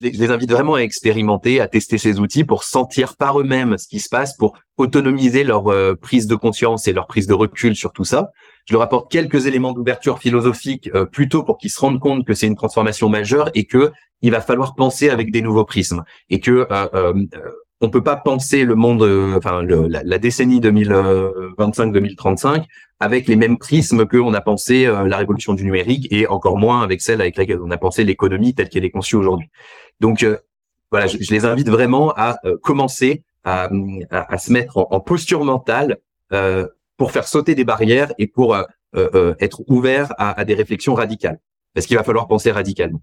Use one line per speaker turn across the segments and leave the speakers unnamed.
je les invite vraiment à expérimenter, à tester ces outils pour sentir par eux-mêmes ce qui se passe, pour autonomiser leur euh, prise de conscience et leur prise de recul sur tout ça. Je leur apporte quelques éléments d'ouverture philosophique euh, plutôt pour qu'ils se rendent compte que c'est une transformation majeure et que il va falloir penser avec des nouveaux prismes et que euh, euh on peut pas penser le monde, enfin la, décennie 2025-2035 avec les mêmes prismes que on a pensé la révolution du numérique et encore moins avec celle avec laquelle on a pensé l'économie telle qu'elle est conçue aujourd'hui. Donc euh, voilà, je, les invite vraiment à euh, commencer à, se mettre en, posture mentale euh, pour faire sauter des barrières et pour être ouvert à des réflexions radicales. Parce qu'il va falloir penser radicalement.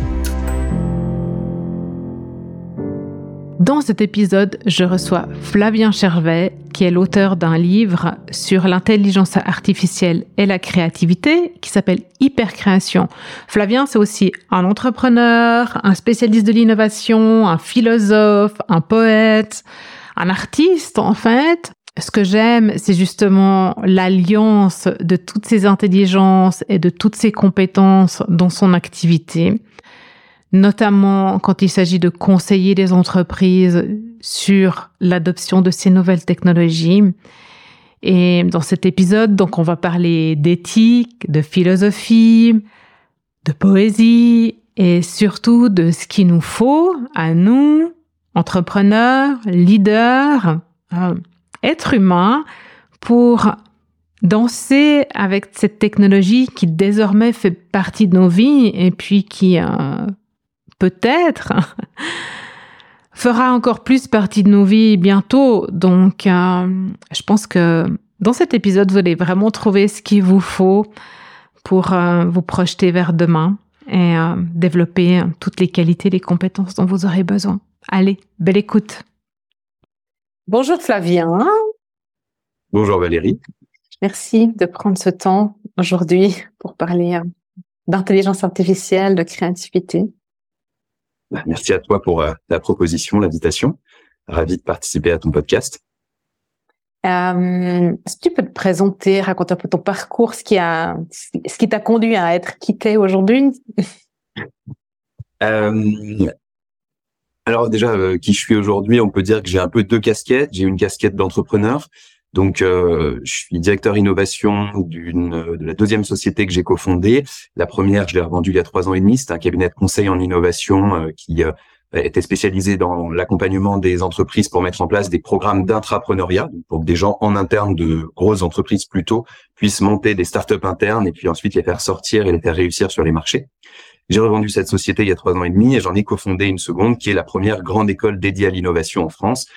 Dans cet épisode, je reçois Flavien Chervet, qui est l'auteur d'un livre sur l'intelligence artificielle et la créativité qui s'appelle Hypercréation. Flavien, c'est aussi un entrepreneur, un spécialiste de l'innovation, un philosophe, un poète, un artiste en fait. Ce que j'aime, c'est justement l'alliance de toutes ces intelligences et de toutes ces compétences dans son activité notamment quand il s'agit de conseiller les entreprises sur l'adoption de ces nouvelles technologies. Et dans cet épisode, donc, on va parler d'éthique, de philosophie, de poésie et surtout de ce qu'il nous faut à nous, entrepreneurs, leaders, euh, êtres humains, pour danser avec cette technologie qui désormais fait partie de nos vies et puis qui euh, peut-être fera encore plus partie de nos vies bientôt. Donc, euh, je pense que dans cet épisode, vous allez vraiment trouver ce qu'il vous faut pour euh, vous projeter vers demain et euh, développer toutes les qualités, les compétences dont vous aurez besoin. Allez, belle écoute. Bonjour Flavien.
Bonjour Valérie.
Merci de prendre ce temps aujourd'hui pour parler d'intelligence artificielle, de créativité.
Bah, merci à toi pour euh, la proposition, l'invitation. Ravi de participer à ton podcast.
Euh, Est-ce que tu peux te présenter, raconter un peu ton parcours, ce qui a, ce qui t'a conduit à être quitté aujourd'hui
euh, Alors déjà, euh, qui je suis aujourd'hui, on peut dire que j'ai un peu deux casquettes. J'ai une casquette d'entrepreneur donc, euh, je suis directeur innovation d'une de la deuxième société que j'ai cofondée. La première, je l'ai revendue il y a trois ans et demi. C'est un cabinet de conseil en innovation euh, qui euh, était spécialisé dans l'accompagnement des entreprises pour mettre en place des programmes d'intrapreneuriat, pour que des gens en interne de grosses entreprises plutôt puissent monter des startups internes et puis ensuite les faire sortir et les faire réussir sur les marchés. J'ai revendu cette société il y a trois ans et demi et j'en ai cofondé une seconde qui est la première grande école dédiée à l'innovation en France,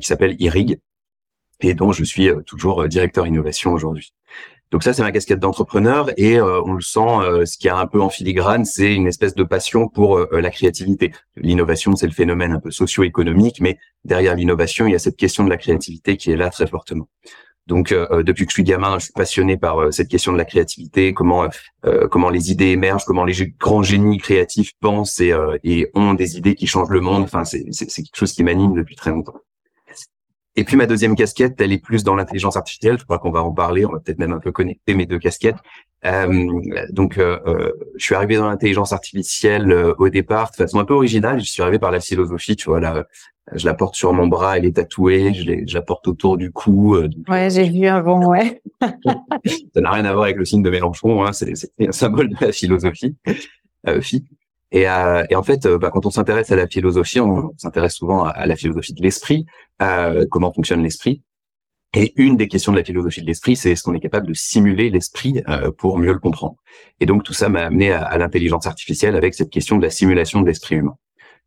qui s'appelle IRIG, et dont je suis euh, toujours euh, directeur innovation aujourd'hui. Donc ça, c'est ma casquette d'entrepreneur et euh, on le sent, ce qui est un peu en filigrane, c'est une espèce de passion pour la créativité. L'innovation, c'est le phénomène un peu socio-économique, mais derrière l'innovation, il y a cette question de la créativité qui est là très fortement. Donc depuis que je suis gamin, je suis passionné par cette question de la créativité, comment comment les idées émergent, comment les grands génies créatifs pensent et, et ont des idées qui changent le monde. Enfin, c'est quelque chose qui m'anime depuis très longtemps. Et puis ma deuxième casquette, elle est plus dans l'intelligence artificielle. Je crois qu'on va en parler. On va peut-être même un peu connecter mes deux casquettes. Euh, donc, euh, euh, je suis arrivé dans l'intelligence artificielle euh, au départ de façon un peu originale. Je suis arrivé par la philosophie, tu vois, la, je la porte sur mon bras, elle est tatouée, je, la porte autour du cou.
ouais, j'ai vu avant, ouais.
ça n'a rien à voir avec le signe de Mélenchon, hein, c'est un symbole de la philosophie. Euh, et, euh, et, en fait, bah, quand on s'intéresse à la philosophie, on, s'intéresse souvent à, la philosophie de l'esprit, euh, comment fonctionne l'esprit. Et une des questions de la philosophie de l'esprit, c'est est-ce qu'on est capable de simuler l'esprit euh, pour mieux le comprendre? Et donc tout ça m'a amené à, l'intelligence artificielle avec cette question de la simulation de l'esprit humain.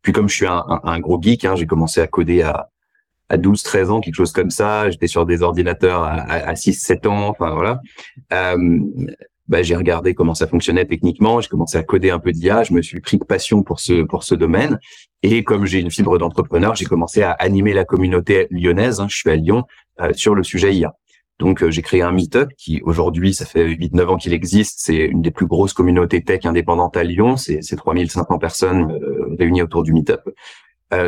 Puis comme je suis un, gros geek, hein, j'ai commencé à coder à, à 12, 13 ans, quelque chose comme ça. J'étais sur des ordinateurs à, à, 6, 7 ans. Enfin voilà. Euh, bah, j'ai regardé comment ça fonctionnait techniquement, j'ai commencé à coder un peu d'IA, je me suis pris de passion pour ce pour ce domaine et comme j'ai une fibre d'entrepreneur, j'ai commencé à animer la communauté lyonnaise, hein, je suis à Lyon, euh, sur le sujet IA. Donc euh, j'ai créé un meetup qui aujourd'hui ça fait 8 9 ans qu'il existe, c'est une des plus grosses communautés tech indépendantes à Lyon, c'est c'est 3500 personnes euh, réunies autour du meetup.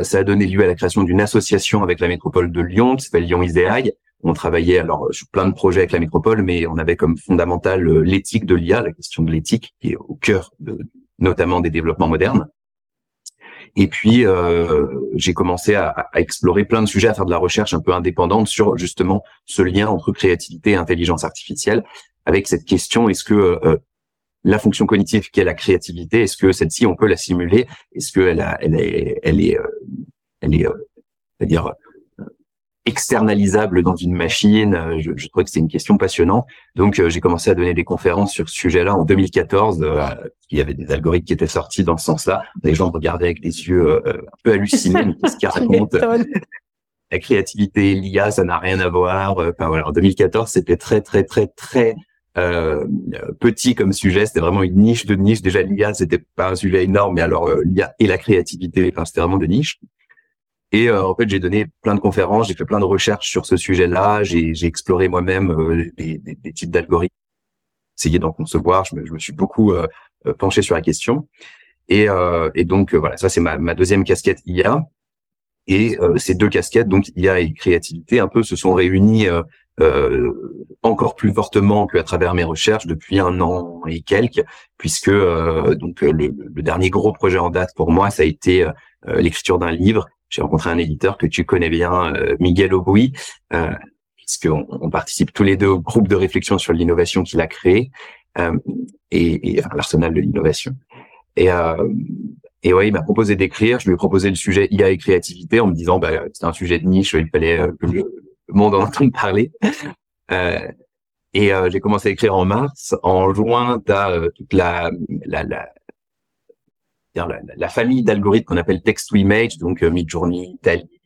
ça a donné lieu à la création d'une association avec la métropole de Lyon qui s'appelle Lyon Iséaï on travaillait alors sur plein de projets avec la métropole, mais on avait comme fondamental euh, l'éthique de l'IA, la question de l'éthique qui est au cœur notamment des développements modernes. Et puis euh, j'ai commencé à, explorer plein de sujets, à faire de la recherche un peu indépendante sur justement ce lien entre créativité et intelligence artificielle, avec cette question est-ce que euh, la fonction cognitive qui est la créativité, est-ce que celle-ci on peut la simuler? Est-ce qu'elle elle elle est, elle est, c'est-à-dire externalisable dans une machine. Euh, je, je trouvais que c'est une question passionnante. Donc, euh, j'ai commencé à donner des conférences sur ce sujet-là en 2014. Euh, il y avait des algorithmes qui étaient sortis dans ce sens-là. Les gens regardaient avec des yeux un peu hallucinés. Qu'est-ce qu'ils racontent La créativité, l'IA, ça n'a rien à voir. Enfin voilà, en 2014, c'était très, très, très, très euh, petit comme sujet. C'était vraiment une niche de niche. Déjà, l'IA, c'était pas un sujet énorme, mais alors l'IA et la créativité, enfin, c'était vraiment de niche. Et euh, en fait, j'ai donné plein de conférences, j'ai fait plein de recherches sur ce sujet-là, j'ai, exploré moi-même euh, des, types d'algorithmes, essayé d'en concevoir, je me, je me, suis beaucoup euh, penché sur la question. Et, et donc voilà, ça c'est ma, ma, deuxième casquette IA. Et ces deux casquettes, donc IA et créativité, un peu se sont réunies encore plus fortement qu'à travers mes recherches depuis un an et quelques, puisque donc le, le, dernier gros projet en date pour moi, ça a été l'écriture d'un livre j'ai rencontré un éditeur que tu connais bien, euh, Miguel Aubry, euh, puisqu'on on participe tous les deux au groupe de réflexion sur l'innovation qu'il a créé, euh, et, et enfin, l'arsenal de l'innovation. Et, euh, et ouais, il m'a proposé d'écrire. Je lui ai proposé le sujet IA et créativité en me disant, bah, c'est un sujet de niche, il fallait euh, que le monde en entende parler. Euh, et euh, j'ai commencé à écrire en mars. En juin, tu toute la, la, la, la, famille d'algorithmes qu'on appelle text-to-image, donc euh, Midjourney,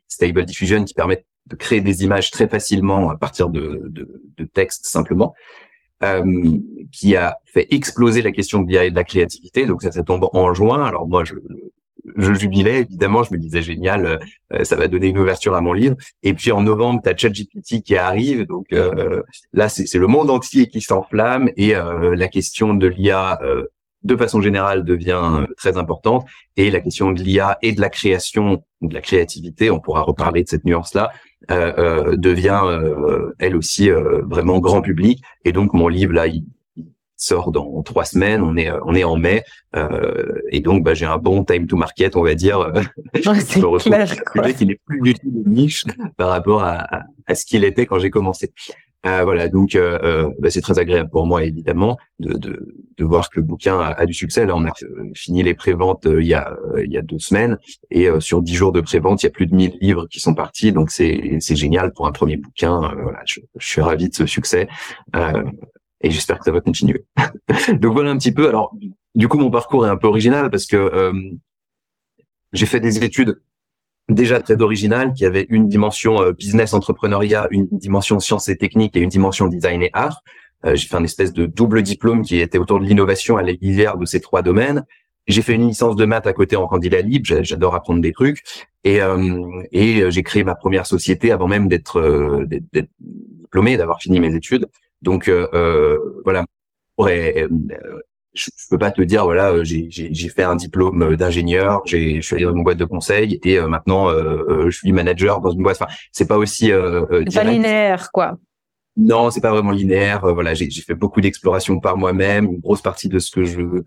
Stable Diffusion, qui permettent de créer des images très facilement à partir de, de, de texte simplement, euh, qui a fait exploser la question de l'IA et de la créativité. Donc ça, ça tombe en juin. Alors moi, je, jubilais évidemment, je me disais génial, euh, ça va donner une ouverture à mon livre. Et puis en novembre, tu as ChatGPT qui arrive, donc là c'est le monde entier qui s'enflamme et la question de l'IA de façon générale devient euh, très importante et la question de l'IA et de la création, de la créativité, on pourra reparler de cette nuance-là, euh, euh, devient elle aussi vraiment grand public. Et donc mon livre là, il, sort dans trois semaines. On est on est en mai et donc bah, j'ai un bon time to market, on va dire.
c'est clair.
Qui n'est plus du tout de niche par rapport à, à ce qu'il était quand j'ai commencé. Euh, voilà, donc euh, euh, bah, c'est très agréable pour moi évidemment de, de, de voir que le bouquin a, du succès. Là, on a fini les préventes il y a il y a deux semaines et sur dix jours de prévente, il y a plus de 1000 livres qui sont partis. Donc c'est c'est génial pour un premier bouquin. voilà, je, je, suis ravi de ce succès et j'espère que ça va continuer. donc voilà un petit peu. Alors du coup, mon parcours est un peu original parce que j'ai fait des études déjà très original, qui avait une dimension euh, business entrepreneuriat, une dimension sciences et techniques et une dimension design et art. Euh, j'ai fait un espèce de double diplôme qui était autour de l'innovation à l'hiver de ces trois domaines. J'ai fait une licence de maths à côté en candidat libre. J'adore apprendre des trucs. Et, euh, et j'ai créé ma première société avant même d'être diplômé, d'avoir fini mes études. Donc voilà je, je peux pas te dire voilà euh, j'ai fait un diplôme euh, d'ingénieur j'ai je suis allé dans une boîte de conseil et euh, maintenant je suis manager dans une boîte. Enfin c'est pas aussi euh,
pas linéaire quoi.
Non c'est pas vraiment linéaire. Voilà j'ai fait beaucoup d'exploration par moi-même. Une grosse partie de ce que je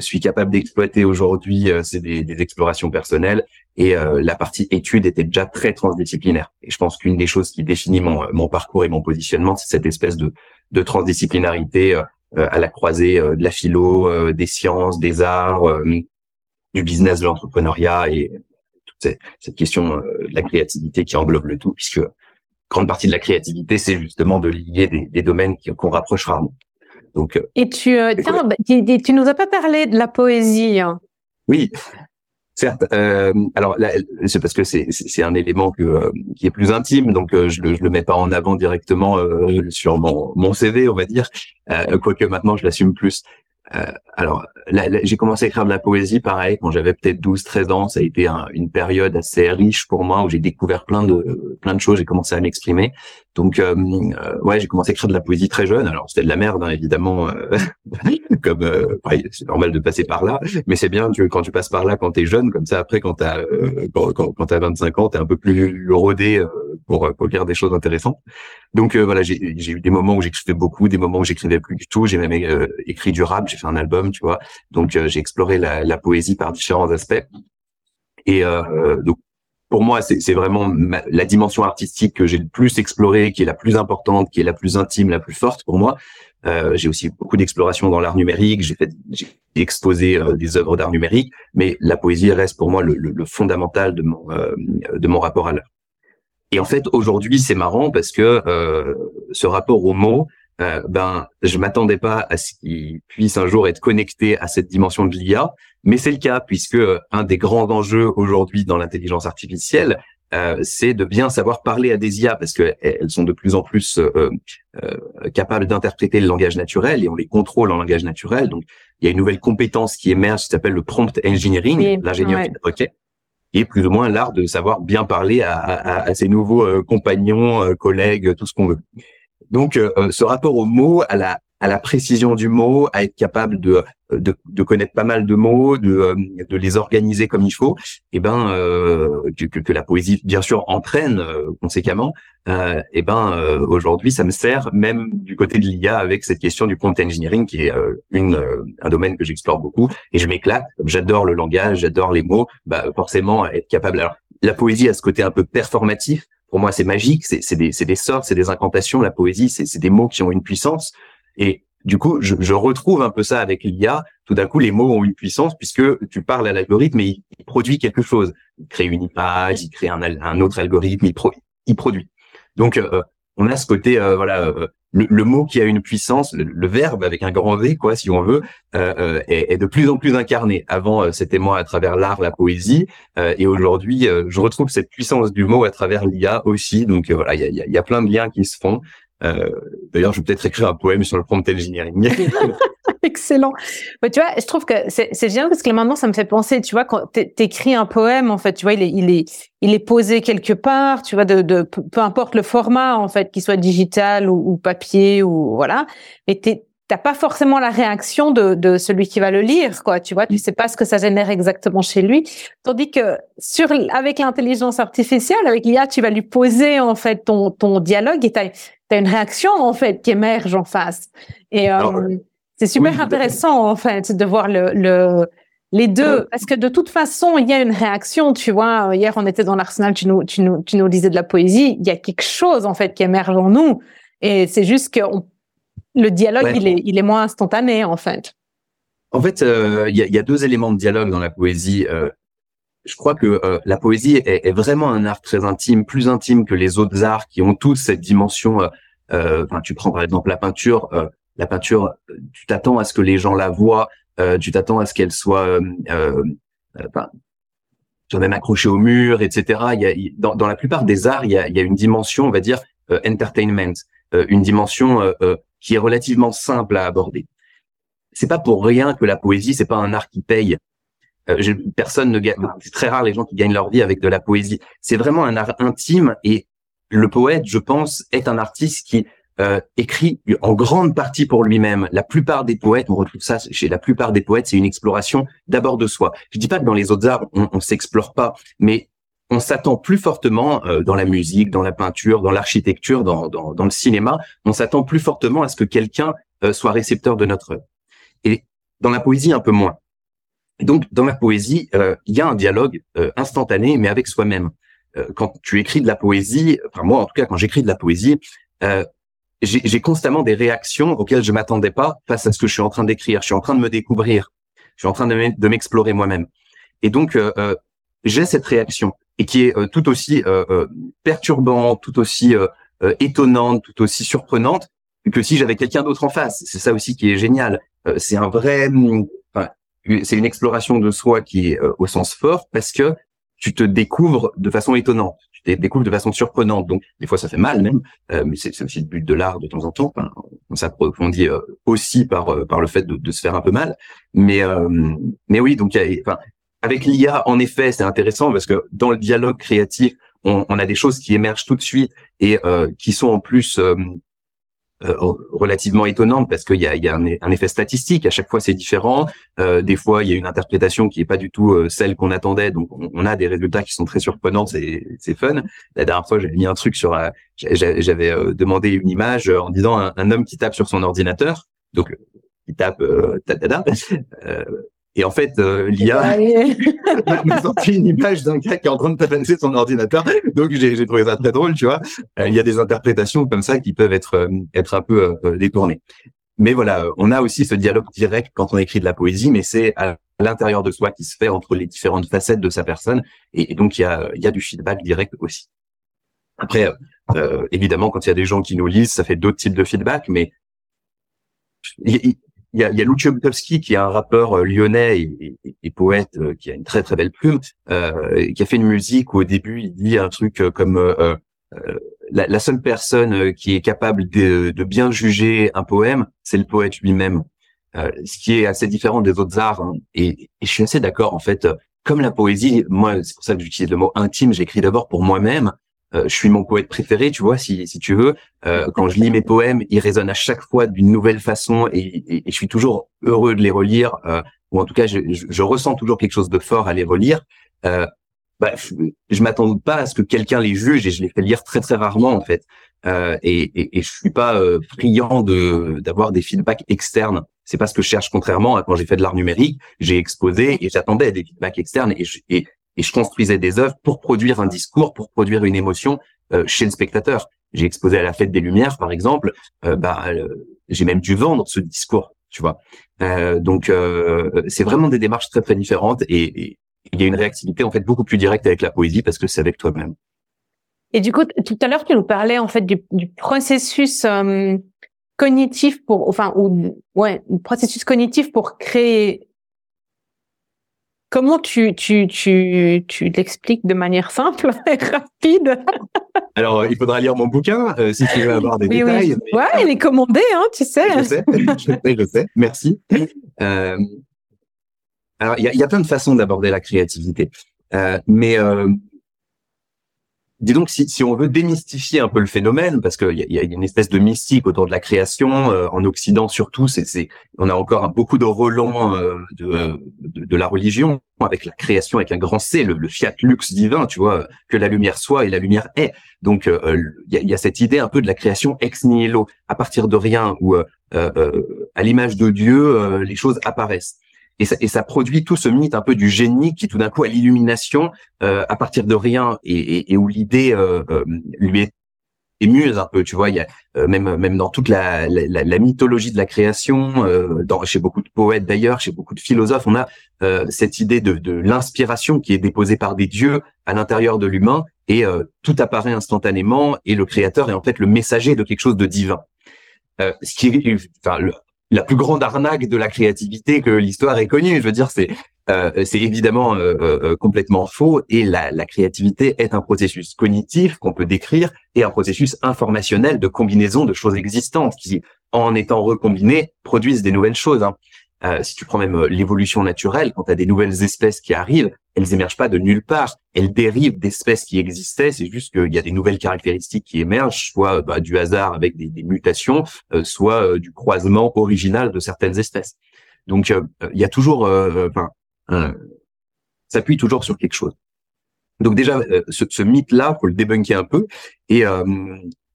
suis capable d'exploiter aujourd'hui, c'est des, des, explorations personnelles. Et la partie étude était déjà très transdisciplinaire. Et je pense qu'une des choses qui définit mon, mon parcours et mon positionnement, c'est cette espèce de, de transdisciplinarité à la croisée de la philo, des sciences, des arts, du business, de l'entrepreneuriat et toute cette, question de la créativité qui englobe le tout, puisque grande partie de la créativité, c'est justement de lier des, des domaines qu'on rapproche rarement.
Donc, euh, et tu, euh, tiens, bah, tu, nous as pas parlé de la poésie. Hein.
Oui, certes. Euh, alors, c'est parce que c'est un élément que euh, qui est plus intime, donc je le je le mets pas en avant directement sur mon mon CV, on va dire. quoique maintenant, je l'assume plus. Euh, alors, j'ai commencé à écrire de la poésie, pareil, quand j'avais peut-être 12-13 ans. Ça a été une période assez riche pour moi où j'ai découvert plein de plein de choses. J'ai commencé à m'exprimer. Donc, euh, euh, ouais, j'ai commencé à écrire de la poésie très jeune. Alors, c'était de la merde, hein, évidemment, euh, comme euh, c'est normal de passer par là. Mais c'est bien tu, quand tu passes par là quand t'es jeune, comme ça. Après, quand t'as quand, quand, quand t'as 25 ans, t'es un peu plus rodé pour pour lire des choses intéressantes. Donc voilà, j'ai eu des moments où j'écrivais beaucoup, des moments où j'écrivais plus du tout. J'ai même écrit du rap, j'ai fait un album, tu vois. Donc j'ai exploré la, la, poésie par différents aspects. Et donc pour moi, c'est vraiment la dimension artistique que j'ai le plus explorée, qui est la plus importante, qui est la plus intime, la plus forte pour moi. Euh, j'ai aussi beaucoup d'exploration dans l'art numérique. J'ai exposé euh, des œuvres d'art numérique, mais la poésie reste pour moi le, le, le fondamental de mon euh, de mon rapport à l'art. Et en fait, aujourd'hui, c'est marrant parce que euh, ce rapport au mot, euh, ben, je m'attendais pas à ce qu'il puisse un jour être connecté à cette dimension de l'IA, mais c'est le cas puisque euh, un des grands enjeux aujourd'hui dans l'intelligence artificielle, euh, c'est de bien savoir parler à des IA parce qu'elles sont de plus en plus euh, euh, capables d'interpréter le langage naturel et on les contrôle en langage naturel. Donc, il y a une nouvelle compétence qui émerge qui s'appelle le prompt engineering, l'ingénieur qui requête et plus ou moins l'art de savoir bien parler à, à, à ses nouveaux compagnons, collègues, tout ce qu'on veut. Donc, euh, euh, ce rapport au mot, à la, à la précision du mot, à être capable de, de, de connaître pas mal de mots, de, euh, de les organiser comme il faut, et eh ben que, que, la poésie bien sûr entraîne conséquemment. et eh ben aujourd'hui, ça me sert même du côté de l'IA avec cette question du prompt engineering qui est une un domaine que j'explore beaucoup et je m'éclate. J'adore le langage, j'adore les mots. Bah forcément être capable. Alors la poésie a ce côté un peu performatif pour moi, c'est magique, c'est des, des sorts, c'est des incantations. La poésie, c'est des mots qui ont une puissance. Et du coup, je, je retrouve un peu ça avec l'IA. Tout d'un coup, les mots ont une puissance puisque tu parles à l'algorithme et il, produit quelque chose. Il crée une image, il crée un, un autre algorithme, il, il produit. Donc, euh, on a ce côté, euh, voilà, euh, le, mot qui a une puissance, le, verbe avec un grand V, quoi, si on veut, euh, euh est, est, de plus en plus incarné. Avant, euh, c'était moi à travers l'art, la poésie, euh, et aujourd'hui, je retrouve cette puissance du mot à travers l'IA aussi. Donc voilà, il y a, y a, plein de liens qui se font. D'ailleurs, je vais peut-être écrire un poème sur le prompt engineering.
Excellent. Mais tu vois, je trouve que c'est génial parce que maintenant, ça me fait penser, tu vois, quand t'écris un poème, en fait, tu vois, il est, il est, il est posé quelque part, tu vois, de, de peu importe le format, en fait, qu'il soit digital ou, papier ou voilà. Mais t'as pas forcément la réaction de, de celui qui va le lire, quoi. Tu vois, tu sais pas ce que ça génère exactement chez lui. Tandis que sur, avec l'intelligence artificielle, avec l'IA, tu vas lui poser, en fait, ton, ton dialogue et t'as, as une réaction, en fait, qui émerge en face. Et, euh, c'est super intéressant, en fait, de voir le, le les deux, euh, parce que de toute façon, il y a une réaction, tu vois. Hier, on était dans l'arsenal, tu nous, tu nous, tu nous disais de la poésie. Il y a quelque chose, en fait, qui émerge en nous. Et c'est juste que le dialogue, il est, il est moins instantané, en fait.
En fait, euh, il y, a, y, a, deux éléments de dialogue dans la poésie. Euh, je crois que la poésie est, est, vraiment un art très intime, plus intime que les autres arts qui ont tous cette dimension. Enfin, tu prends par exemple la peinture la peinture, tu t'attends à ce que les gens la voient, euh, tu t'attends à ce qu'elle soit, euh, euh, tu même accrochée au mur, etc. Il y a, dans, dans, la plupart des arts, il y a, il y a une dimension, on va dire, euh, entertainment, euh, une dimension euh, qui est relativement simple à aborder. C'est pas pour rien que la poésie, c'est pas un art qui paye. Personne ne gagne. C'est très rare les gens qui gagnent leur vie avec de la poésie. C'est vraiment un art intime et le poète, je pense, est un artiste qui euh, écrit en grande partie pour lui-même. La plupart des poètes, on retrouve ça chez la plupart des poètes, c'est une exploration d'abord de soi. Je dis pas que dans les autres arts, on, on s'explore pas, mais on s'attend plus fortement euh, dans la musique, dans la peinture, dans l'architecture, dans, dans, dans, le cinéma, on s'attend plus fortement à ce que quelqu'un euh, soit récepteur de notre œuvre. Et Dans la poésie, un peu moins. Donc, dans la poésie, il y a un dialogue instantané, mais avec soi-même. quand tu écris de la poésie, enfin moi en tout cas, quand j'écris de la poésie, j'ai constamment des réactions auxquelles je m'attendais pas face à ce que je suis en train d'écrire. Je suis en train de me découvrir. Je suis en train de m'explorer moi-même. Et donc, euh, euh, j'ai cette réaction et qui est euh, tout aussi perturbante, tout aussi étonnante, tout aussi surprenante que si j'avais quelqu'un d'autre en face. C'est ça aussi qui est génial. c'est un vrai, enfin, c'est une exploration de soi qui est au sens fort parce que tu te découvres de façon étonnante découvre de façon surprenante. Donc, des fois, ça fait mal même, euh, mais c'est aussi le but de l'art de temps en temps. On s'approfondit euh, aussi par euh, par le fait de, se faire un peu mal. Mais mais oui, donc enfin, avec l'IA, en effet, c'est intéressant parce que dans le dialogue créatif, on, on, a des choses qui émergent tout de suite et qui sont en plus euh, relativement étonnante parce qu'il y a, y a un, effet statistique. À chaque fois, c'est différent. Euh, des fois, il y a une interprétation qui est pas du tout euh, celle qu'on attendait. Donc, on, a des résultats qui sont très surprenants. C'est, c'est fun. La dernière fois, j'avais mis un truc sur, j'avais demandé une image en disant un, un, homme qui tape sur son ordinateur. Donc, il tape, euh, et en fait, euh, l'IA m'a sorti une image d'un gars qui est en train de taper son ordinateur. Donc j'ai trouvé ça très drôle, tu vois. Euh, il y a des interprétations comme ça qui peuvent être euh, être un peu détournées. Mais voilà, on a aussi ce dialogue direct quand on écrit de la poésie, mais c'est à l'intérieur de soi qui se fait entre les différentes facettes de sa personne. Et, donc il y a il y a du feedback direct aussi. Après, évidemment, quand il y a des gens qui nous lisent, ça fait d'autres types de feedback, mais il y a, il y a qui est un rappeur euh, lyonnais et, poète euh, qui a une très très belle plume, euh, qui a fait une musique où au début il dit un truc euh, comme la, la, seule personne qui est capable de, bien juger un poème, c'est le poète lui-même, ce qui est assez différent des autres arts. Hein. Et, et, je suis assez d'accord en fait. Comme la poésie, moi c'est pour ça que j'utilise le mot intime. J'écris d'abord pour moi-même euh, je suis mon poète préféré, tu vois, si, si tu veux. Euh, quand je lis mes poèmes, ils résonnent à chaque fois d'une nouvelle façon et, et, je suis toujours heureux de les relire, euh, ou en tout cas, je, je, ressens toujours quelque chose de fort à les relire. Euh, bah, je, m'attends pas à ce que quelqu'un les juge et je les fais lire très très rarement en fait. Euh, et, et, et, je suis pas friand de d'avoir des feedbacks externes. C'est pas ce que je cherche. Contrairement à quand j'ai fait de l'art numérique, j'ai exposé et j'attendais des feedbacks externes et, et, et je construisais des œuvres pour produire un discours, pour produire une émotion euh, chez le spectateur. J'ai exposé à la Fête des Lumières, par exemple. Euh, bah, euh, j'ai même dû vendre ce discours, tu vois. donc, c'est vraiment des démarches très très différentes et il y a une réactivité en fait beaucoup plus directe avec la poésie parce que c'est avec toi-même.
Et du coup, tout à l'heure, tu nous parlais en fait du, du processus cognitif pour, enfin, ou ouais, processus cognitif pour créer Comment tu, tu, tu, tu l'expliques de manière simple et rapide?
Alors, euh, il faudra lire mon bouquin euh, si tu veux avoir des détails.
Oui. Ouais, il est commandé, hein, tu sais.
Je sais, je sais, merci. Euh, alors, il y a, y a, plein de façons d'aborder la créativité. Euh, mais dis donc, si, si, on veut démystifier un peu le phénomène, parce qu'il y, y a, une espèce de mystique autour de la création, euh, en Occident surtout, c'est, on a encore beaucoup de relents euh, de, de, de, la religion, avec la création avec un grand C, le, fiat lux divin, tu vois, que la lumière soit et la lumière est. Donc, euh, il y, a, y, a, cette idée un peu de la création ex nihilo, à partir de rien, où à l'image de Dieu, les choses apparaissent. Et ça, et ça, produit tout ce mythe un peu du génie qui tout d'un coup a l'illumination euh, à partir de rien et, et, et où l'idée euh, euh, lui est émuse un peu, tu vois, il y a euh, même même dans toute la, la, la, mythologie de la création, euh, dans, chez beaucoup de poètes d'ailleurs, chez beaucoup de philosophes, on a cette idée de, de l'inspiration qui est déposée par des dieux à l'intérieur de l'humain et tout apparaît instantanément et le créateur est en fait le messager de quelque chose de divin. ce qui enfin, le, la plus grande arnaque de la créativité que l'histoire ait connue. Je veux dire, c'est euh, c'est évidemment euh, euh, complètement faux et la, la, créativité est un processus cognitif qu'on peut décrire et un processus informationnel de combinaison de choses existantes qui, en étant recombinées, produisent des nouvelles choses. Hein. Euh, si tu prends même euh, l'évolution naturelle, quand tu des nouvelles espèces qui arrivent, elles émergent pas de nulle part. Elles dérivent d'espèces qui existaient. C'est juste qu'il y a des nouvelles caractéristiques qui émergent, soit bah, du hasard avec des, mutations, euh, soit du croisement original de certaines espèces. Donc il y a toujours, enfin, s'appuie toujours sur quelque chose. Donc déjà, ce, ce mythe-là, faut le débunker un peu. Et,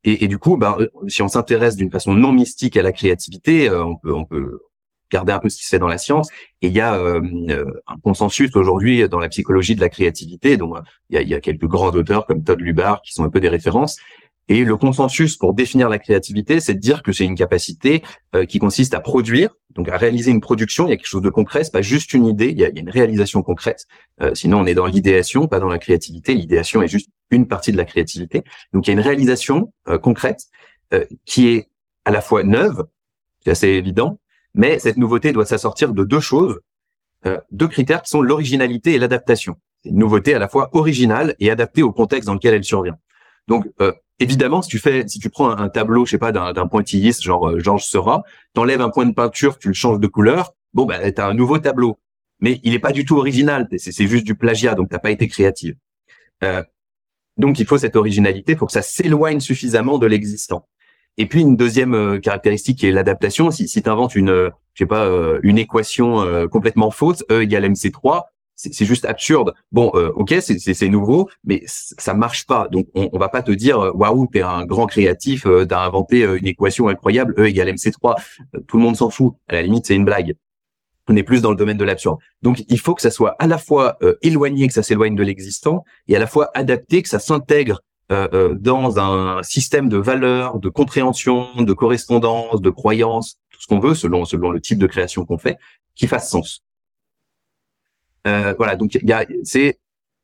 et, et, du coup, bah, si on s'intéresse d'une façon non mystique à la créativité, on peut, on peut regarder un peu ce qui se fait dans la science. Et il y a un consensus aujourd'hui dans la psychologie de la créativité. Donc, il y a, il y a quelques grands auteurs comme Todd Lubar qui sont un peu des références. Et le consensus pour définir la créativité, c'est de dire que c'est une capacité euh, qui consiste à produire, donc à réaliser une production. Il y a quelque chose de concret, c'est pas juste une idée, il y a, une réalisation concrète. Euh, sinon, on est dans l'idéation, pas dans la créativité. L'idéation est juste une partie de la créativité. Donc, il y a une réalisation euh, concrète qui est à la fois neuve, c'est assez évident, mais cette nouveauté doit s'assortir de deux choses, deux critères qui sont l'originalité et l'adaptation. C'est une nouveauté à la fois originale et adaptée au contexte dans lequel elle survient. Donc, évidemment, si tu fais, si tu prends un, tableau, je sais pas, d'un pointilliste genre euh, Georges Seurat, t'enlèves un point de peinture, tu le changes de couleur, bon bah t'as un nouveau tableau. Mais il est pas du tout original, c'est juste du plagiat, donc t'as pas été créative. Euh, donc il faut cette originalité, faut que ça s'éloigne suffisamment de l'existant. Et puis une deuxième euh, caractéristique qui est l'adaptation. Si, si tu inventes une, euh, je sais pas, euh, une équation complètement fausse, E égale MC3, c'est juste absurde. Bon, euh, ok, c'est nouveau, mais ça marche pas. Donc, on, on va pas te dire, euh, waouh, t'es un grand créatif, euh, t'as inventé euh, une équation incroyable, E égale MC3. Tout le monde s'en fout. À la limite, c'est une blague. On est plus dans le domaine de l'absurde. Donc, il faut que ça soit à la fois éloigné, que ça s'éloigne de l'existant, et à la fois adapté, que ça s'intègre dans un système de valeurs, de compréhension, de correspondance, de croyances, tout ce qu'on veut, selon selon le type de création qu'on fait, qui fasse sens. Euh, voilà, donc il y a, c'est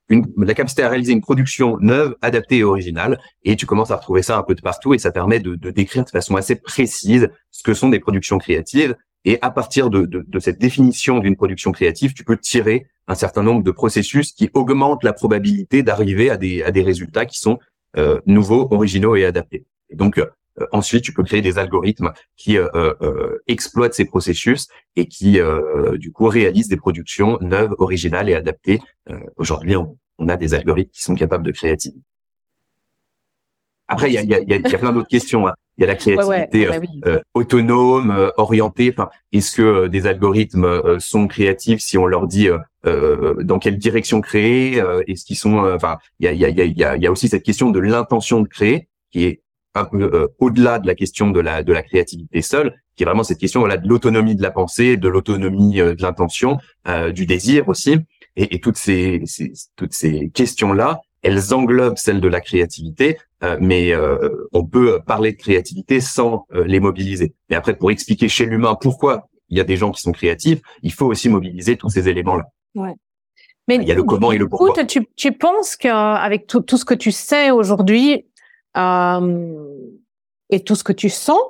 une, la capacité à réaliser une production neuve, adaptée et originale, et tu commences à retrouver ça un peu de partout, et ça permet de, de décrire de façon assez précise ce que sont des productions créatives. Et à partir de, de, de cette définition d'une production créative, tu peux tirer un certain nombre de processus qui augmentent la probabilité d'arriver à des, à des résultats qui sont euh, nouveaux, originaux et adaptés. Et donc, euh, euh, ensuite, tu peux créer des algorithmes qui euh, euh, exploitent ces processus et qui, du coup, réalisent des productions neuves, originales et adaptées. Aujourd'hui, on, a des algorithmes qui sont capables de créativité. Après, il y a, y, a, y a, plein d'autres questions. Hein. Il y a la créativité bah autonome, orientée. Enfin, est-ce que des algorithmes sont créatifs si on leur dit dans quelle direction créer Est-ce qu'ils sont Enfin, il y a, y, a, y, a, y a aussi cette question de l'intention de créer qui est un peu euh, au-delà de la question de la de la créativité seule, qui est vraiment cette question voilà de l'autonomie de la pensée, de l'autonomie euh, de l'intention, euh, du désir aussi, et, et toutes ces, toutes ces questions là, elles englobent celles de la créativité, mais on peut parler de créativité sans les mobiliser. Mais après, pour expliquer chez l'humain pourquoi il y a des gens qui sont créatifs, il faut aussi mobiliser tous ces éléments là.
Ouais. Mais il y a le comment et le pourquoi. Tu, tu penses qu'avec tout, tout ce que tu sais aujourd'hui, euh, et tout ce que tu sens.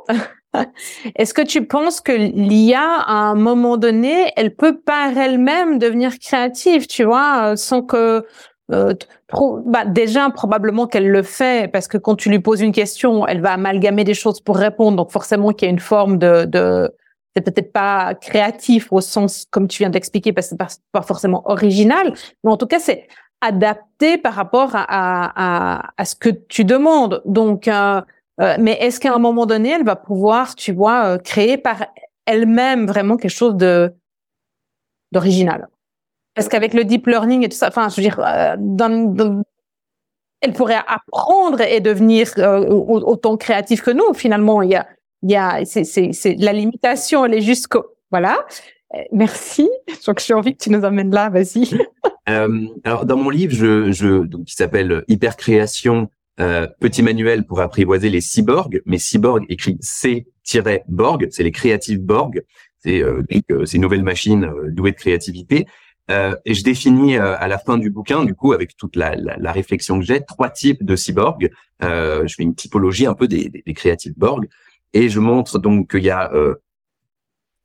Est-ce que tu penses que l'IA, à un moment donné, elle peut par elle-même devenir créative, tu vois, euh, sans que euh, trop, bah déjà probablement qu'elle le fait parce que quand tu lui poses une question, elle va amalgamer des choses pour répondre, donc forcément qu'il y a une forme de, de c'est peut-être pas créatif au sens comme tu viens d'expliquer parce que c'est pas, forcément original, mais en tout cas c'est adapté par rapport à, à, à, ce que tu demandes. Donc, euh, euh, mais est-ce qu'à un moment donné, elle va pouvoir, tu vois, euh, créer par elle-même vraiment quelque chose de d'original? Parce qu'avec le deep learning et tout ça, enfin, je veux dire, dans, elle pourrait apprendre et devenir autant créative que nous. Finalement, il y a, il y a, c'est, c'est, c'est la limitation, elle est jusqu'au, voilà. Merci. Je crois que j'ai envie que tu nous amènes là. Vas-y.
Euh, alors dans mon livre, je, je donc qui s'appelle Hypercréation, euh, petit manuel pour apprivoiser les cyborgs, mais cyborg écrit C-borg, c'est les créatives Borg, c'est euh, euh ces nouvelles machines euh, douées de créativité. Euh, et je définis à la fin du bouquin, du coup, avec toute la, la, la réflexion que j'ai, trois types de cyborgs. je fais une typologie un peu des, des, des créatives Borg, et je montre donc qu'il y a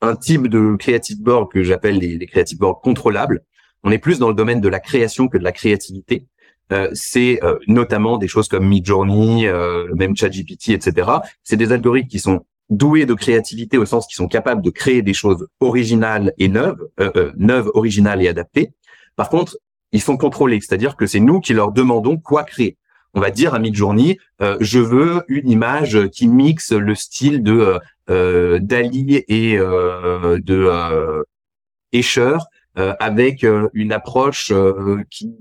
un type de creative Borg que j'appelle les, creative Borg contrôlables, on est plus dans le domaine de la création que de la créativité. Euh, c'est euh, notamment des choses comme Midjourney, euh, même ChatGPT, etc. C'est des algorithmes qui sont doués de créativité au sens qu'ils sont capables de créer des choses originales et neuves, euh, neuves, originales et adaptées. Par contre, ils sont contrôlés, c'est-à-dire que c'est nous qui leur demandons quoi créer. On va dire à Midjourney, je veux une image qui mixe le style de Dali et de Escher euh, avec euh, une approche euh, qui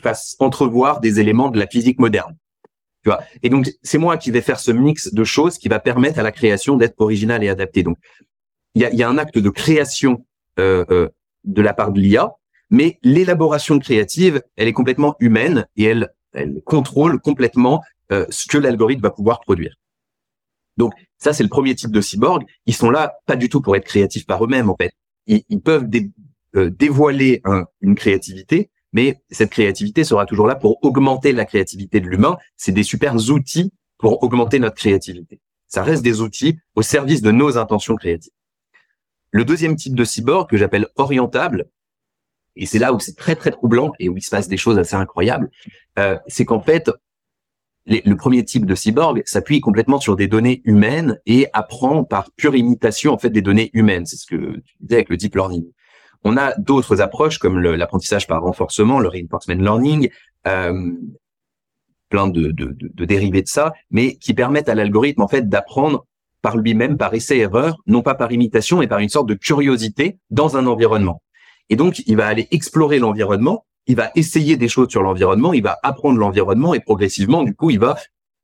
fasse entrevoir des éléments de la physique moderne. Tu vois et donc c'est moi qui vais faire ce mix de choses qui va permettre à la création d'être originale et adaptée. Donc il y a, y a, un acte de création euh, euh, de la part de l'IA, mais l'élaboration créative, elle est complètement humaine et elle, elle contrôle complètement euh, ce que l'algorithme va pouvoir produire. Donc ça, c'est le premier type de cyborg. Ils sont là pas du tout pour être créatifs par eux-mêmes, en fait. Ils, peuvent euh, dévoiler une créativité, mais cette créativité sera toujours là pour augmenter la créativité de l'humain. C'est des super outils pour augmenter notre créativité. Ça reste des outils au service de nos intentions créatives. Le deuxième type de cyborg que j'appelle orientable, et c'est là où c'est très très troublant et où il se passe des choses assez incroyables, euh, c'est qu'en fait, le premier type de cyborg s'appuie complètement sur des données humaines et apprend par pure imitation en fait des données humaines. C'est ce que tu disais avec le deep learning. On a d'autres approches comme l'apprentissage par renforcement, le reinforcement learning, euh, plein de, de, de, dérivés de ça, mais qui permettent à l'algorithme en fait d'apprendre par lui-même, par essai-erreur, non pas par imitation, mais par une sorte de curiosité dans un environnement. Et donc, il va aller explorer l'environnement, il va essayer des choses sur l'environnement, il va apprendre l'environnement et progressivement, du coup, il va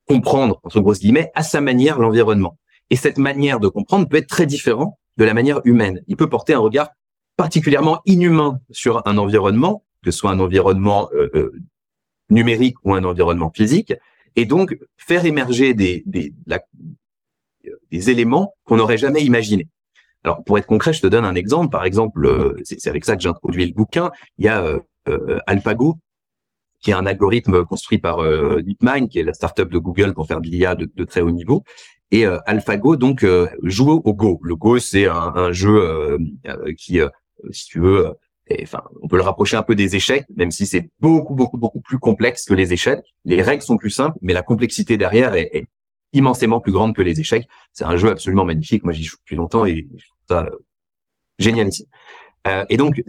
comprendre, entre grosses guillemets, à sa manière l'environnement. Et cette manière de comprendre peut être très différente de la manière humaine. Il peut porter un regard particulièrement inhumain sur un environnement, que ce soit un environnement euh, euh, numérique ou un environnement physique, et donc faire émerger des, des, des éléments qu'on n'aurait jamais imaginés. Alors, pour être concret, je te donne un exemple. Par exemple, euh, c'est avec ça que j'ai introduit le bouquin. Il y a euh, euh, AlphaGo, qui est un algorithme construit par DeepMind, qui est la startup de Google pour faire de l'IA de, de, très haut niveau. Et AlphaGo, donc, joue au Go. Le Go, c'est un, un, jeu qui, si tu veux, enfin, on peut le rapprocher un peu des échecs, même si c'est beaucoup, beaucoup, beaucoup plus complexe que les échecs. Les règles sont plus simples, mais la complexité derrière est, est immensément plus grande que les échecs. C'est un jeu absolument magnifique. Moi, j'y joue depuis longtemps et euh, génial ici. Euh, et donc,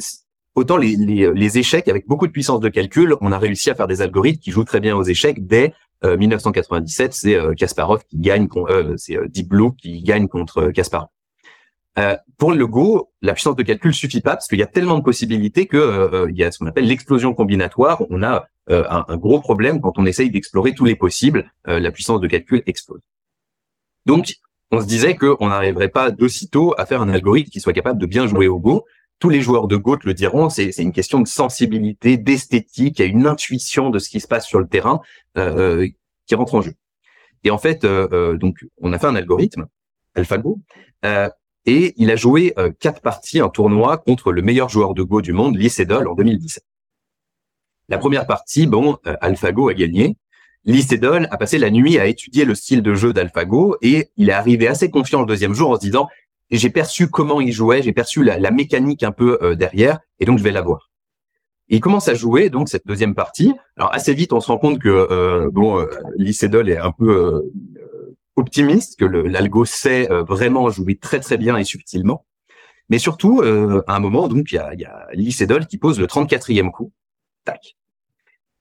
autant les, les, les, échecs, avec beaucoup de puissance de calcul, on a réussi à faire des algorithmes qui jouent très bien aux échecs dès 1997. Euh, c'est Kasparov qui gagne, c'est Deep Blue qui gagne contre Kasparov. Euh, pour le Go, la puissance de calcul suffit pas parce qu'il y a tellement de possibilités que euh, il y a ce qu'on appelle l'explosion combinatoire. On a euh, un, un, gros problème quand on essaye d'explorer tous les possibles. la puissance de calcul explose. Donc, on se disait qu'on n'arriverait pas d'aussitôt à faire un algorithme qui soit capable de bien jouer au Go. Tous les joueurs de Go te le diront, c'est une question de sensibilité, d'esthétique, il y a une intuition de ce qui se passe sur le terrain qui rentre en jeu. Et en fait, donc, on a fait un algorithme, AlphaGo, et il a joué euh, quatre parties en tournoi contre le meilleur joueur de Go du monde, Lee Sedol, en 2017. La première partie, bon, euh, AlphaGo a gagné. Lee a passé la nuit à étudier le style de jeu d'AlphaGo et il est arrivé assez confiant le deuxième jour en se disant j'ai perçu comment il jouait, j'ai perçu la, mécanique un peu euh, derrière et donc je vais l'avoir. Il commence à jouer donc cette deuxième partie. Alors assez vite, on se rend compte que bon, Lee Sedol est un peu optimiste, que l'algo sait euh, vraiment jouer très très bien et subtilement. Mais surtout, euh, à un moment, donc, il y a, y a qui pose le 34e coup. Tac.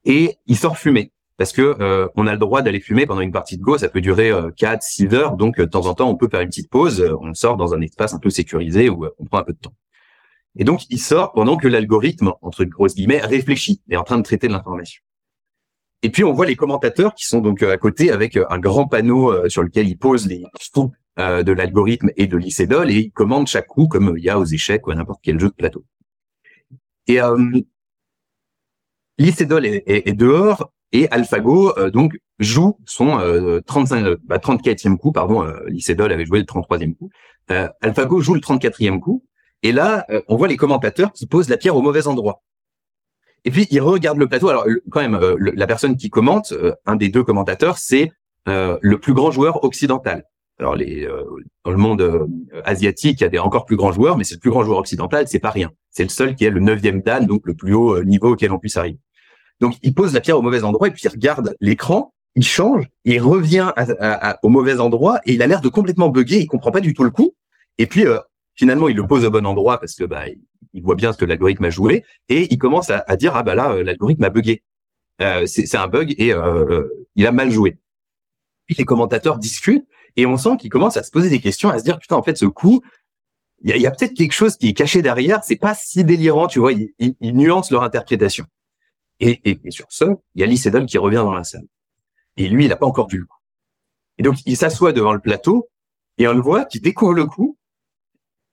Et il sort fumer. Parce que euh, on a le droit d'aller fumer pendant une partie de Go, ça peut durer euh, 4, 6 heures, donc de temps en temps on peut faire une petite pause, on sort dans un espace un peu sécurisé où on prend un peu de temps. Et donc il sort pendant que l'algorithme, entre grosses guillemets, réfléchit, est en train de traiter de l'information. Et puis on voit les commentateurs qui sont donc euh, à côté avec euh, un grand panneau euh, sur lequel ils posent les coups de l'algorithme et de l'ICEDOL et ils commandent chaque coup comme il y a aux échecs ou à n'importe quel jeu de plateau. Et euh, l'ICEDOL est, dehors et AlphaGo donc joue son 35, bah, 34e coup, pardon, l'ICEDOL avait joué le 33e coup. AlphaGo joue le 34e coup et là on voit les commentateurs qui posent la pierre au mauvais endroit. Et puis il regarde le plateau. Alors quand même, euh, la personne qui commente, euh, un des deux commentateurs, c'est euh, le plus grand joueur occidental. Alors dans le monde asiatique, il y a des encore plus grands joueurs, mais c'est le plus grand joueur occidental, c'est pas rien. C'est le seul qui est le neuvième dan, donc le plus haut niveau auquel on puisse arriver. Donc il pose la pierre au mauvais endroit et puis il regarde l'écran, il change, il revient au mauvais endroit et il a l'air de complètement bugger, il comprend pas du tout le coup. Et puis finalement il le pose au bon endroit parce que bah il voit bien ce que l'algorithme a joué et il commence à, dire ah bah là euh, l'algorithme a bugué. Euh, c'est un bug et euh, il a mal joué. Puis les commentateurs discutent et on sent qu'ils commencent à se poser des questions, à se dire putain en fait ce coup il y a, peut-être quelque chose qui est caché derrière, c'est pas si délirant, tu vois, ils, nuancent leur interprétation. Et, et, sur ce, il y a Lee qui revient dans la salle. Et lui, il n'a pas encore vu coup. Et donc, il s'assoit devant le plateau et on le voit qui découvre le coup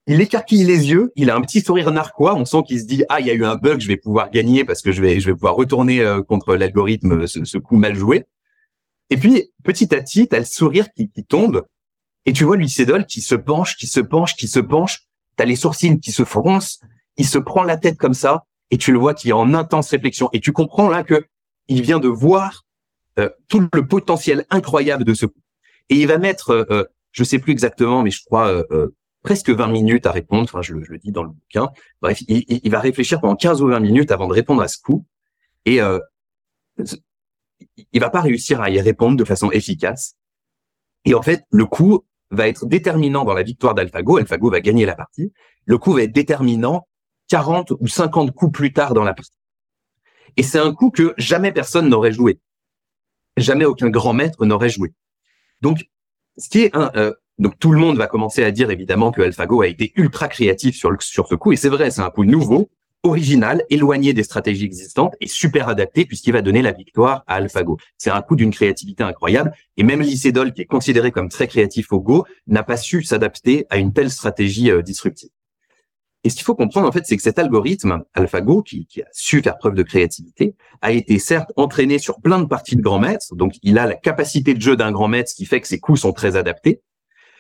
il écarquille les yeux, il a un petit sourire narquois, on sent qu'il se dit ah il y a eu un bug, je vais pouvoir gagner parce que je vais je vais pouvoir retourner euh, contre l'algorithme ce, ce, coup mal joué. Et puis petit à petit, t'as le sourire qui, qui tombe et tu vois Lucédol qui se penche, qui se penche, qui se penche, t'as les sourcils qui se froncent, il se prend la tête comme ça et tu le vois qui est en intense réflexion et tu comprends là que il vient de voir euh, tout le potentiel incroyable de ce coup. Et il va mettre, euh, euh je sais plus exactement, mais je crois euh, presque 20 minutes à répondre. Enfin, je, je, le dis dans le bouquin. Bref, il, il, va réfléchir pendant 15 ou 20 minutes avant de répondre à ce coup. Et euh, il va pas réussir à y répondre de façon efficace. Et en fait, le coup va être déterminant dans la victoire d'AlphaGo. AlphaGo va gagner la partie. Le coup va être déterminant 40 ou 50 coups plus tard dans la partie. Et c'est un coup que jamais personne n'aurait joué. Jamais aucun grand maître n'aurait joué. Donc, ce qui est un, euh, donc tout le monde va commencer à dire évidemment que AlphaGo a été ultra créatif sur, sur ce coup, et c'est vrai, c'est un coup nouveau, original, éloigné des stratégies existantes et super adapté puisqu'il va donner la victoire à AlphaGo. C'est un coup d'une créativité incroyable, et même Lycédol, qui est considéré comme très créatif au Go, n'a pas su s'adapter à une telle stratégie euh, disruptive. Et ce qu'il faut comprendre, en fait, c'est que cet algorithme AlphaGo, qui, qui, a su faire preuve de créativité, a été certes entraîné sur plein de parties de grands maîtres, donc il a la capacité de jeu d'un grand maître, ce qui fait que ses coups sont très adaptés,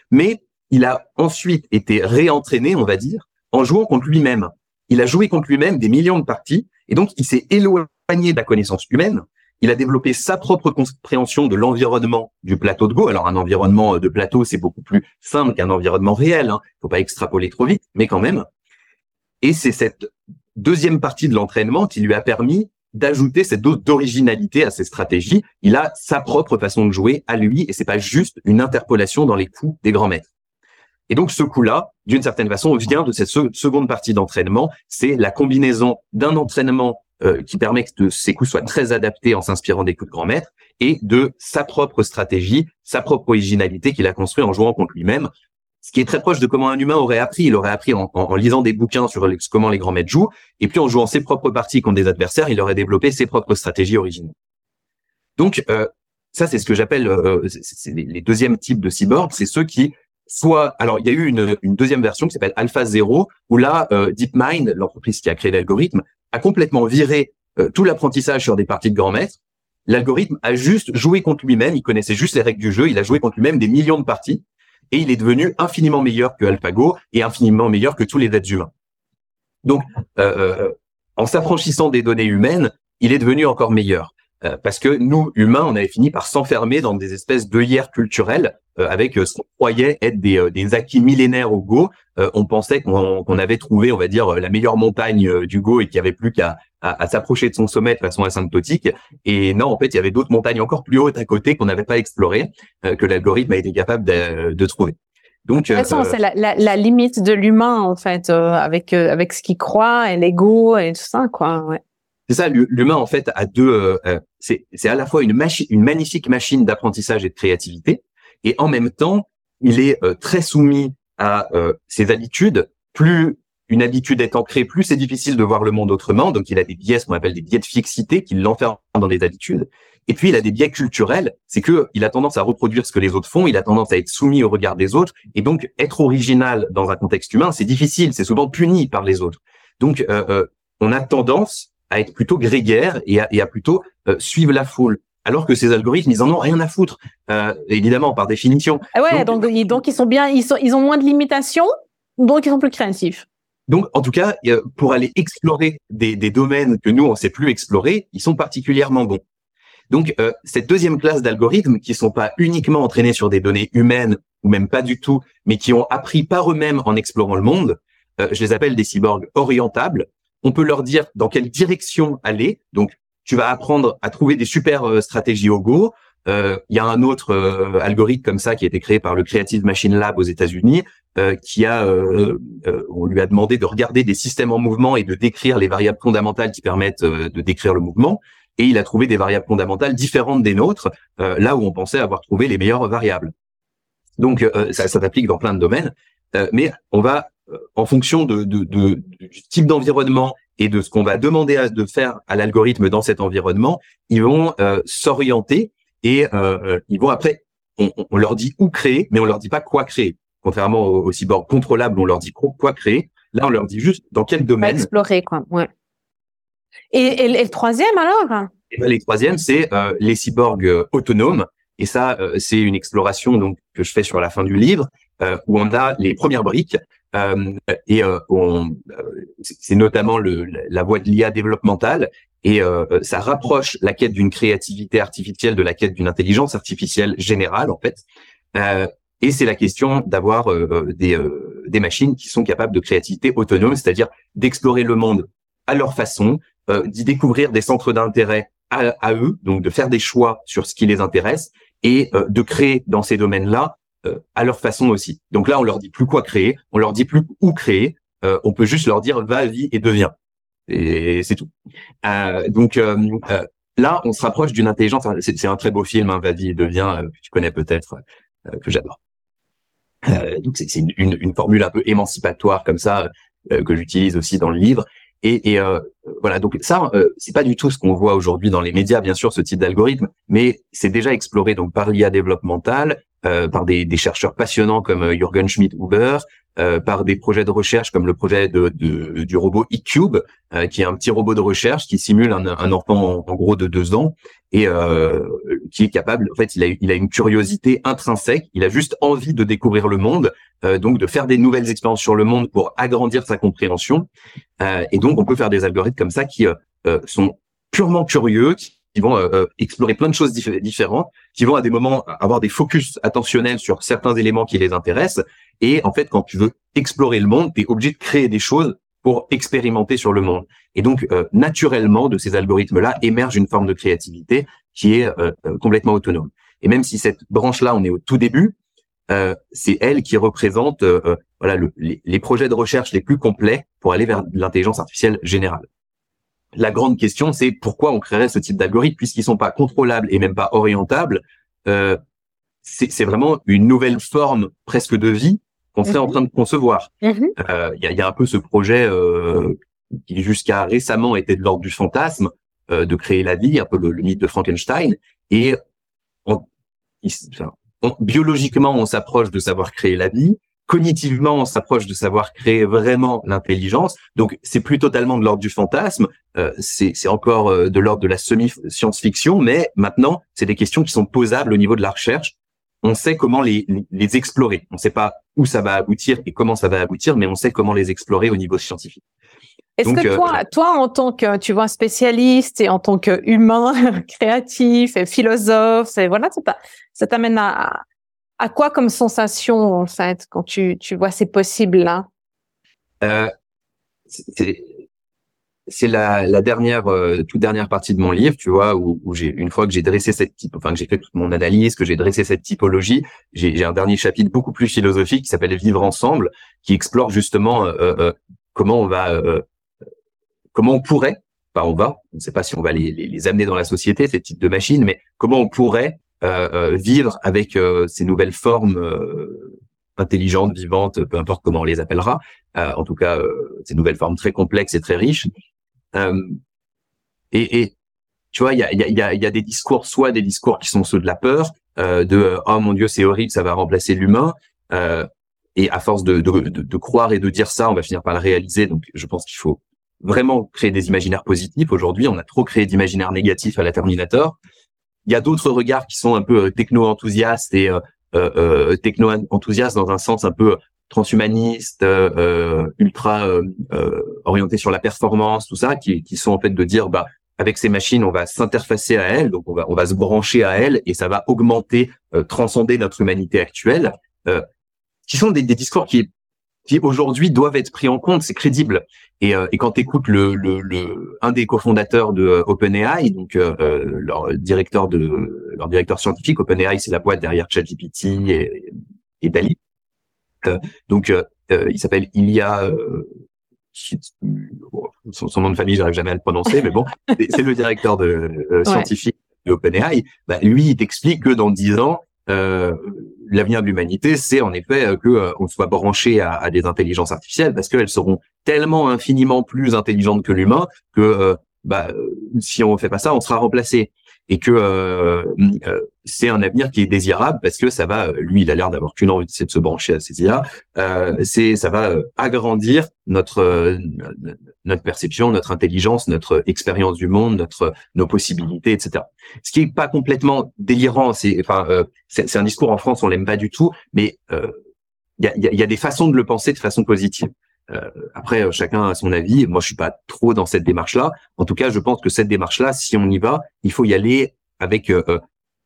mais il a ensuite été réentraîné, on va dire, en jouant contre lui-même. Il a joué contre lui-même des millions de parties, et donc il s'est éloigné de la connaissance humaine. Il a développé sa propre compréhension de l'environnement du plateau de Go. Alors un environnement de plateau, c'est beaucoup plus simple qu'un environnement réel. Hein. Faut pas extrapoler trop vite, mais quand même. Et c'est cette deuxième partie de l'entraînement qui lui a permis d'ajouter cette dose d'originalité à ses stratégies. Il a sa propre façon de jouer à lui et c'est pas juste une interpolation dans les coups des grands maîtres. Et donc ce coup-là, d'une certaine façon, vient de cette seconde partie d'entraînement. C'est la combinaison d'un entraînement euh, qui permet que ses coups soient très adaptés en s'inspirant des coups de grands maîtres et de sa propre stratégie, sa propre originalité qu'il a construit en jouant contre lui-même ce qui est très proche de comment un humain aurait appris. Il aurait appris en, lisant des bouquins sur comment les grands maîtres jouent, et puis en jouant ses propres parties contre des adversaires, il aurait développé ses propres stratégies originales. Donc euh, ça, c'est ce que j'appelle euh, les, deuxièmes types de cyborgs. C'est ceux qui soit, alors il y a eu une, deuxième version qui s'appelle Alpha Zero, où là, euh, DeepMind, l'entreprise qui a créé l'algorithme, a complètement viré tout l'apprentissage sur des parties de grands maîtres. L'algorithme a juste joué contre lui-même, il connaissait juste les règles du jeu, il a joué contre lui-même des millions de parties, et il est devenu infiniment meilleur que AlphaGo et infiniment meilleur que tous les êtres humains. Donc, euh, euh, en s'affranchissant des données humaines, il est devenu encore meilleur. Euh, parce que nous, humains, on avait fini par s'enfermer dans des espèces d'œillères culturelles euh, avec ce qu'on croyait être des, des, acquis millénaires au Go. on pensait qu'on avait trouvé, on va dire, la meilleure montagne du Go et qu'il n'y avait plus qu'à à, s'approcher de son sommet de façon asymptotique. Et non, en fait, il y avait d'autres montagnes encore plus hautes à côté qu'on n'avait pas explorées, que l'algorithme a été capable de, de trouver.
Donc, de toute façon, c'est la, la, la, limite de l'humain en fait, avec avec ce qu'il croit et l'ego et tout ça, quoi. Ouais.
C'est ça, l'humain en fait a deux. Euh, euh, c'est c'est à la fois une machine, une magnifique machine d'apprentissage et de créativité, et en même temps, il est euh, très soumis à ses habitudes. Plus une habitude est ancrée, plus c'est difficile de voir le monde autrement. Donc, il a des biais, ce qu'on appelle des biais de fixité, qui l'enferment dans des habitudes. Et puis, il a des biais culturels. C'est que il a tendance à reproduire ce que les autres font. Il a tendance à être soumis au regard des autres. Et donc, être original dans un contexte humain, c'est difficile. C'est souvent puni par les autres. Donc, on a tendance à être plutôt grégaire et à, plutôt euh, suivre la foule. Alors que ces algorithmes, ils en ont rien à foutre, euh, évidemment par définition.
Ah ouais, donc, donc, ils sont bien, ils sont, ils ont moins de limitations, donc ils sont plus créatifs.
Donc, en tout cas, pour aller explorer des, domaines que nous on sait plus explorer, ils sont particulièrement bons. Donc, euh, cette deuxième classe d'algorithmes qui sont pas uniquement entraînés sur des données humaines ou même pas du tout, mais qui ont appris par eux-mêmes en explorant le monde, euh, je les appelle des cyborgs orientables on peut leur dire dans quelle direction aller. Donc, tu vas apprendre à trouver des super euh, stratégies au Go. Euh, il y a un autre euh, algorithme comme ça qui a été créé par le Creative Machine Lab aux États-Unis, qui a, on lui a demandé de regarder des systèmes en mouvement et de décrire les variables fondamentales qui permettent de décrire le mouvement. Et il a trouvé des variables fondamentales différentes des nôtres, là où on pensait avoir trouvé les meilleures variables. Donc, ça, ça s'applique dans plein de domaines. mais on va euh, en fonction de, de, de, du type d'environnement et de ce qu'on va demander à, de faire à l'algorithme dans cet environnement, ils vont euh, s'orienter et euh, ils vont après, on, on, leur dit où créer, mais on leur dit pas quoi créer. contrairement aux, cyborgs contrôlables, on leur dit quoi créer. Là, on leur dit juste dans quel domaine.
Explorer, quoi. Ouais. Et, le troisième alors?
Et ben, Les troisièmes, c'est les cyborgs autonomes. Et ça, c'est une exploration donc que je fais sur la fin du livre, où on a les premières briques euh, et euh, on, euh, c'est notamment le, la voie de l'IA développementale et ça rapproche la quête d'une créativité artificielle de la quête d'une intelligence artificielle générale en fait. et c'est la question d'avoir des, des machines qui sont capables de créativité autonome, c'est-à-dire d'explorer le monde à leur façon, d'y découvrir des centres d'intérêt à, eux, donc de faire des choix sur ce qui les intéresse et de créer dans ces domaines-là euh, à leur façon aussi. Donc là, on leur dit plus quoi créer, on leur dit plus où créer, euh, on peut juste leur dire va, vie et deviens. Et c'est tout. Euh, donc là, on se rapproche d'une intelligence. C'est un très beau film, hein, et deviens, que tu connais peut-être, que j'adore. donc c'est une, une, une, formule un peu émancipatoire comme ça que j'utilise aussi dans le livre. Et, et euh, voilà, donc ça, euh, c'est pas du tout ce qu'on voit aujourd'hui dans les médias, bien sûr, ce type d'algorithme, mais c'est déjà exploré donc par l'IA développementale, euh, par des, des, chercheurs passionnants comme euh, Jürgen Schmidt-Huber, euh, par des projets de recherche comme le projet de, de du robot eCube, euh, qui est un petit robot de recherche qui simule un, un enfant en, gros de deux ans et qui est capable, en fait, il a, il a une curiosité intrinsèque, il a juste envie de découvrir le monde, donc de faire des nouvelles expériences sur le monde pour agrandir sa compréhension. et donc, on peut faire des algorithmes comme ça qui sont purement curieux, vont euh, euh, explorer plein de choses différentes, qui vont à des moments avoir des focus attentionnels sur certains éléments qui les intéressent. Et en fait, quand tu veux explorer le monde, tu es obligé de créer des choses pour expérimenter sur le monde. Et donc, euh, naturellement, de ces algorithmes-là émerge une forme de créativité qui est complètement autonome. Et même si cette branche-là, on est au tout début, c'est elle qui représente voilà les, les projets de recherche les plus complets pour aller vers l'intelligence artificielle générale la grande question, c'est pourquoi on créerait ce type d'algorithme puisqu'ils sont pas contrôlables et même pas orientables. Euh, c'est vraiment une nouvelle forme presque de vie qu'on serait en mhm. train de concevoir. Mhm. Euh, il y, a, y, a, un peu ce projet euh, qui jusqu'à récemment était de l'ordre du fantasme euh, de créer la vie, un peu le, mythe de Frankenstein. Et on, biologiquement, on s'approche de savoir créer la vie cognitivement, on s'approche de savoir créer vraiment l'intelligence. Donc, c'est plus totalement de l'ordre du fantasme. Euh, c'est encore euh, de l'ordre de la semi-science-fiction, mais maintenant, c'est des questions qui sont posables au niveau de la recherche. On sait comment les, les, explorer. On ne sait pas où ça va aboutir et comment ça va aboutir, mais on sait comment les explorer au niveau scientifique.
Est-ce que euh, toi, toi, en tant que tu vois spécialiste et en tant que humain créatif et philosophe, et voilà, ça t'amène à, à quoi comme sensation en fait quand tu, tu vois ces possibles là
euh, C'est la, la dernière euh, toute dernière partie de mon livre, tu vois, où, où j'ai une fois que j'ai dressé cette type, enfin que j'ai fait toute mon analyse, que j'ai dressé cette typologie, j'ai un dernier chapitre beaucoup plus philosophique qui s'appelle Vivre ensemble, qui explore justement euh, euh comment on va, euh, comment on pourrait, pas on va, on ne sait pas si on va les, les, les amener dans la société ces types de machines, mais comment on pourrait euh, euh, vivre avec euh, ces nouvelles formes intelligentes, vivantes, peu importe comment on les appellera, en tout cas ces nouvelles formes très complexes et très riches. Et, et tu vois, il y a, y, a, y a des discours, soit des discours qui sont ceux de la peur, euh, de oh mon dieu c'est horrible, ça va remplacer l'humain. Euh, et à force de, de, de, de, croire et de dire ça, on va finir par le réaliser. Donc je pense qu'il faut vraiment créer des imaginaires positifs. Aujourd'hui, on a trop créé d'imaginaires négatifs à la Terminator. Il y a d'autres regards qui sont un peu euh, techno-enthousiastes et euh, euh, techno-enthousiastes dans un sens un peu transhumaniste, ultra orienté sur la performance, tout ça, qui, qui sont en fait de dire bah avec ces machines, on va s'interfacer à elles, donc on va on va se brancher à elles et ça va augmenter, transcender notre humanité actuelle, qui sont des, des discours qui qui aujourd'hui doivent être pris en compte, c'est crédible. Et, euh, et quand tu le, le, le, un des cofondateurs de euh, OpenAI, donc euh, euh, leur directeur de leur directeur scientifique, OpenAI, c'est la boîte derrière ChatGPT et, et Dali. Euh, donc il s'appelle Ilya son, son, nom de famille, j'arrive jamais à le prononcer, mais bon, c'est le directeur de scientifique de OpenAI. Bah, lui, il t'explique que dans dix ans, euh, l'avenir de l'humanité, c'est en effet euh, que euh, on soit branché à, des intelligences artificielles parce qu'elles seront tellement infiniment plus intelligentes que l'humain que bah, si on fait pas ça, on sera remplacé. Et que euh, euh, c'est un avenir qui est désirable parce que ça va, lui, il a l'air d'avoir qu'une envie, c'est de se brancher à ces IA. Euh, c'est, ça va agrandir notre notre perception, notre intelligence, notre expérience du monde, notre nos possibilités, etc. Ce qui est pas complètement délirant, c'est enfin c'est, un discours en France, on l'aime pas du tout, mais il y a, y a des façons de le penser de façon positive. Euh, après, euh, chacun a son avis. Moi, je suis pas trop dans cette démarche-là. En tout cas, je pense que cette démarche-là, si on y va, il faut y aller avec euh,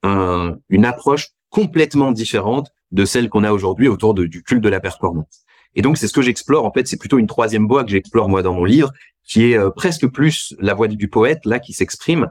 un, une approche complètement différente de celle qu'on a aujourd'hui autour du culte de la performance. Et donc, c'est ce que j'explore. En fait, c'est plutôt une troisième voie que j'explore moi dans mon livre, qui est presque plus la voix du poète là qui s'exprime,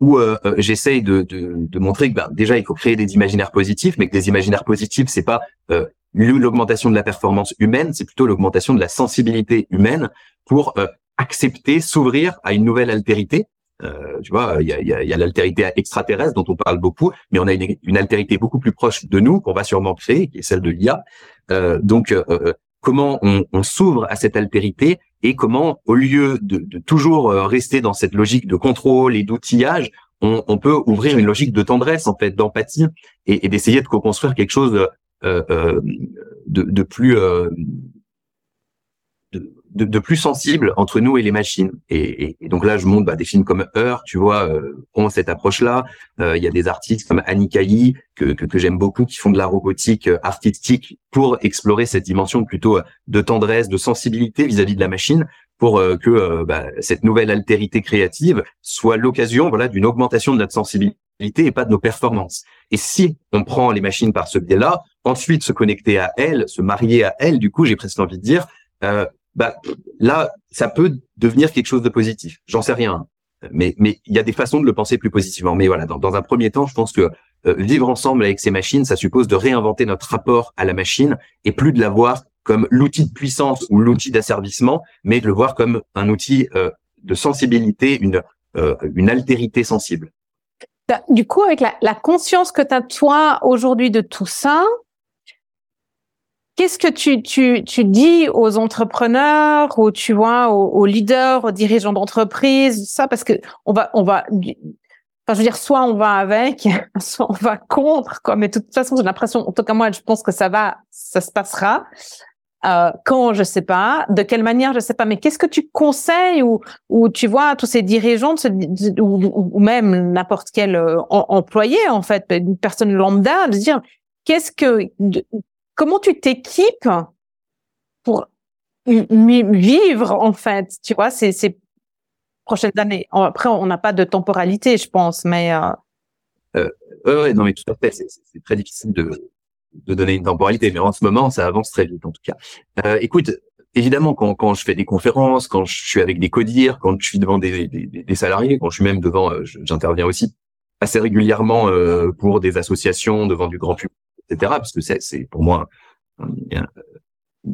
où euh, j'essaye de, de, de, montrer que ben, déjà il faut créer des imaginaires positifs, mais que des imaginaires positifs c'est pas euh, l'augmentation de la performance humaine, c'est plutôt l'augmentation de la sensibilité humaine pour euh, accepter, s'ouvrir à une nouvelle altérité. Euh, tu vois, il y a, y a, y a l'altérité extraterrestre dont on parle beaucoup, mais on a une, une altérité beaucoup plus proche de nous qu'on va sûrement créer, qui est celle de l'IA. Euh, donc, euh, comment on, on s'ouvre à cette altérité et comment, au lieu de, de, toujours rester dans cette logique de contrôle et d'outillage, on, on, peut ouvrir une logique de tendresse, en fait, d'empathie, et, et d'essayer de co-construire quelque chose euh, euh, de, de, plus euh, de, de, plus sensible entre nous et les machines. Et, et, donc là, je montre bah, des films comme Heure, tu vois, ont cette approche-là. Il y a des artistes comme Annie que, que, que j'aime beaucoup, qui font de la robotique artistique pour explorer cette dimension plutôt de tendresse, de sensibilité vis-à-vis de la machine, pour que bah, cette nouvelle altérité créative soit l'occasion, voilà, d'une augmentation de notre sensibilité et pas de nos performances. Et si on prend les machines par ce biais-là, ensuite se connecter à elles, se marier à elles, du coup, j'ai presque envie de dire, euh, bah là, ça peut devenir quelque chose de positif. J'en sais rien, mais mais il y a des façons de le penser plus positivement. Mais voilà, dans, dans un premier temps, je pense que euh, vivre ensemble avec ces machines, ça suppose de réinventer notre rapport à la machine et plus de la voir comme l'outil de puissance ou l'outil d'asservissement, mais de le voir comme un outil euh, de sensibilité, une euh, une altérité sensible.
Du coup, avec la, conscience que tu as toi aujourd'hui de tout ça, qu'est-ce que tu, tu, tu dis aux entrepreneurs ou tu vois aux, leaders, aux dirigeants d'entreprise, ça parce que on va on va enfin je veux dire soit on va avec, soit on va contre quoi, mais de toute façon, j'ai l'impression en tout cas moi je pense que ça va ça se passera. Euh, quand je sais pas, de quelle manière je sais pas, mais qu'est-ce que tu conseilles ou tu vois tous ces dirigeants ou, même n'importe quel euh, employé en fait, une personne lambda, de dire qu'est-ce que comment tu t'équipes pour vivre en fait, tu vois, ces, ces prochaines années. Après, on n'a pas de temporalité, je pense, mais euh...
Euh, ouais, non, mais tout à fait, c'est très difficile de de donner une temporalité, mais en ce moment, ça avance très vite en tout cas. Euh, écoute, évidemment, quand, quand je fais des conférences, quand je suis avec des codires, quand je suis devant des, des, des salariés, quand je suis même devant, euh, j'interviens aussi assez régulièrement euh, pour des associations, devant du grand public, etc. Parce que c'est pour moi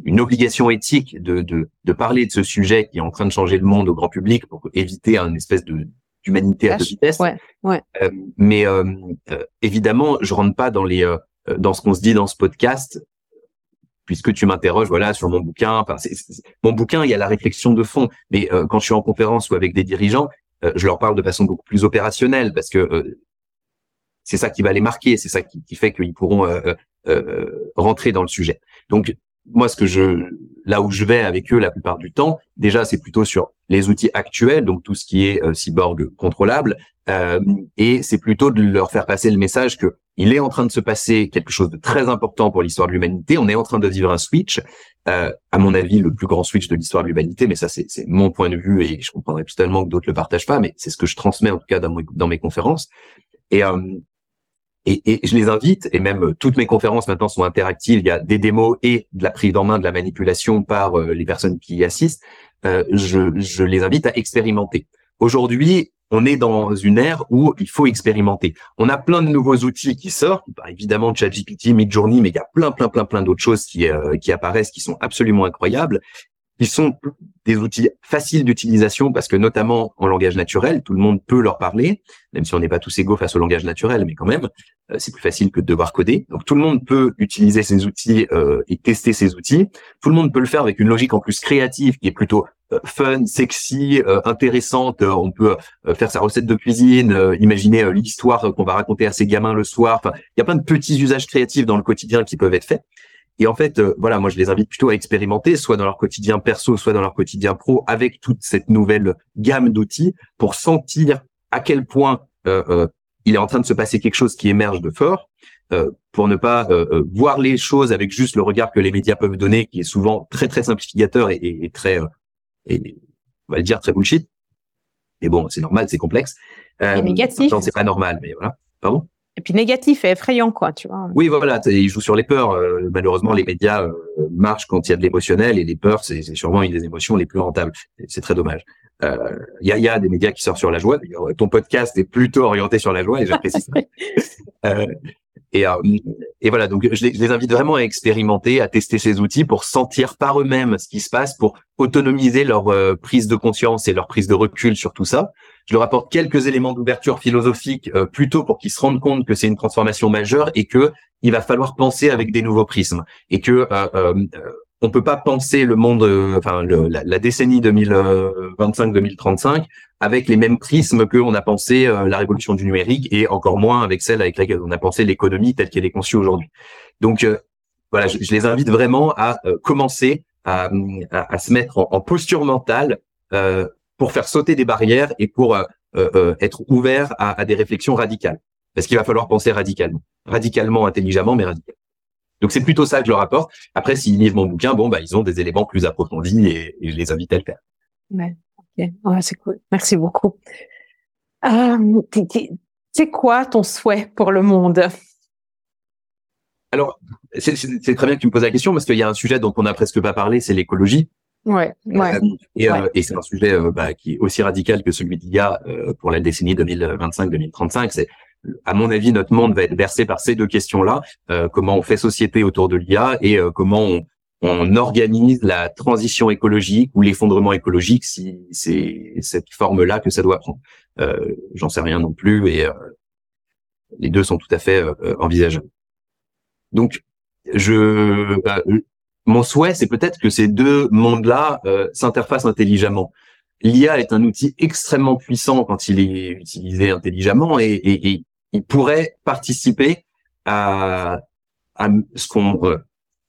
une obligation éthique de, de, de parler de ce sujet qui est en train de changer le monde au grand public pour éviter un espèce de d'humanité à toute vitesse.
Ouais, ouais.
Euh, mais euh, euh, évidemment, je rentre pas dans les euh, dans ce qu'on se dit dans ce podcast, puisque tu m'interroges voilà sur mon bouquin. Enfin, mon bouquin, il y a la réflexion de fond, mais euh, quand je suis en conférence ou avec des dirigeants, euh, je leur parle de façon beaucoup plus opérationnelle parce que c'est ça qui va les marquer, c'est ça qui, qui fait qu'ils pourront rentrer dans le sujet. Donc moi, ce que je, là où je vais avec eux la plupart du temps, déjà, c'est plutôt sur les outils actuels, donc tout ce qui est euh, cyborg contrôlable, euh, et c'est plutôt de leur faire passer le message que il est en train de se passer quelque chose de très important pour l'histoire de l'humanité. On est en train de vivre un switch, euh, à mon avis, le plus grand switch de l'histoire de l'humanité, mais ça, c'est mon point de vue et je comprendrais totalement que d'autres le partagent pas, mais c'est ce que je transmets en tout cas dans, mes conférences. Et, euh, et, et, je les invite, et même euh, toutes mes conférences maintenant sont interactives, il y a des démos et de la prise en main de la manipulation par euh, les personnes qui y assistent, je, je, les invite à expérimenter. Aujourd'hui, on est dans une ère où il faut expérimenter. On a plein de nouveaux outils qui sortent, bah, évidemment ChatGPT, Midjourney, mais il y a plein, plein, plein, plein d'autres choses qui, qui apparaissent, qui sont absolument incroyables. Ils sont des outils faciles d'utilisation parce que notamment en langage naturel, tout le monde peut leur parler, même si on n'est pas tous égaux face au langage naturel, mais quand même, euh, c'est plus facile que de devoir coder. Donc tout le monde peut utiliser ces outils euh, et tester ces outils. Tout le monde peut le faire avec une logique en plus créative qui est plutôt fun, sexy, intéressante. On peut faire sa recette de cuisine, imaginer l'histoire qu'on va raconter à ses gamins le soir. Enfin, il y a plein de petits usages créatifs dans le quotidien qui peuvent être faits. Et en fait, voilà, moi je les invite plutôt à expérimenter, soit dans leur quotidien perso, soit dans leur quotidien pro, avec toute cette nouvelle gamme d'outils pour sentir à quel point il est en train de se passer quelque chose qui émerge de fort, euh, pour ne pas euh, euh, voir les choses avec juste le regard que les médias peuvent donner, qui est souvent très très simplificateur et, et, très, et, on va le dire très bullshit. Mais bon, c'est normal, c'est complexe.
Euh, et négatif.
c'est pas normal, mais voilà. Pardon?
Et puis négatif et effrayant, quoi, tu vois.
Oui, voilà, il joue sur les peurs. malheureusement, les médias marchent quand il y a de l'émotionnel et les peurs, c'est sûrement une des émotions les plus rentables. C'est très dommage. Il y, a, y, a, des médias qui sortent sur la joie. Ton podcast est plutôt orienté sur la joie et j'apprécie ça. euh, et, euh, et voilà, donc je les, invite vraiment à expérimenter, à tester ces outils pour sentir par eux-mêmes ce qui se passe, pour autonomiser leur euh, prise de conscience et leur prise de recul sur tout ça. Je leur apporte quelques éléments d'ouverture philosophique euh, plutôt pour qu'ils se rendent compte que c'est une transformation majeure et que il va falloir penser avec des nouveaux prismes et que on peut pas penser le monde, enfin la, décennie 2025-2035 avec les mêmes prismes que on a pensé euh, la révolution du numérique et encore moins avec celle avec laquelle on a pensé l'économie telle qu'elle est conçue aujourd'hui. Donc euh, voilà, je, les invite vraiment à euh, commencer à, à, se mettre en, posture mentale pour faire sauter des barrières et pour être ouvert à, à, des réflexions radicales. Parce qu'il va falloir penser radicalement, radicalement, intelligemment, mais radicalement. Donc c'est plutôt ça que je leur apporte. Après, s'ils lisent mon bouquin, bon bah ils ont des éléments plus approfondis et, et je les invite à le faire.
Ouais. Ouais, c'est cool. Merci beaucoup. Euh, c'est quoi ton souhait pour le monde?
Alors, c'est très bien que tu me poses la question parce qu'il y a un sujet dont on n'a presque pas parlé, c'est l'écologie.
Ouais, ouais.
et, euh, et c'est un sujet euh, bah, qui est aussi radical que celui d'il y a pour la décennie 2025-2035. C'est, à mon avis, notre monde va être bercé par ces deux questions-là comment on fait société autour de l'IA et comment on, on organise la transition écologique ou l'effondrement écologique si c'est cette forme-là que ça doit prendre. Euh, J'en sais rien non plus et euh, les deux sont tout à fait euh, envisageables. Donc, je, bah, mon souhait, c'est peut-être que ces deux mondes-là euh, s'interfacent intelligemment. L'IA est un outil extrêmement puissant quand il est utilisé intelligemment et, et, et il pourrait participer à, à ce qu'on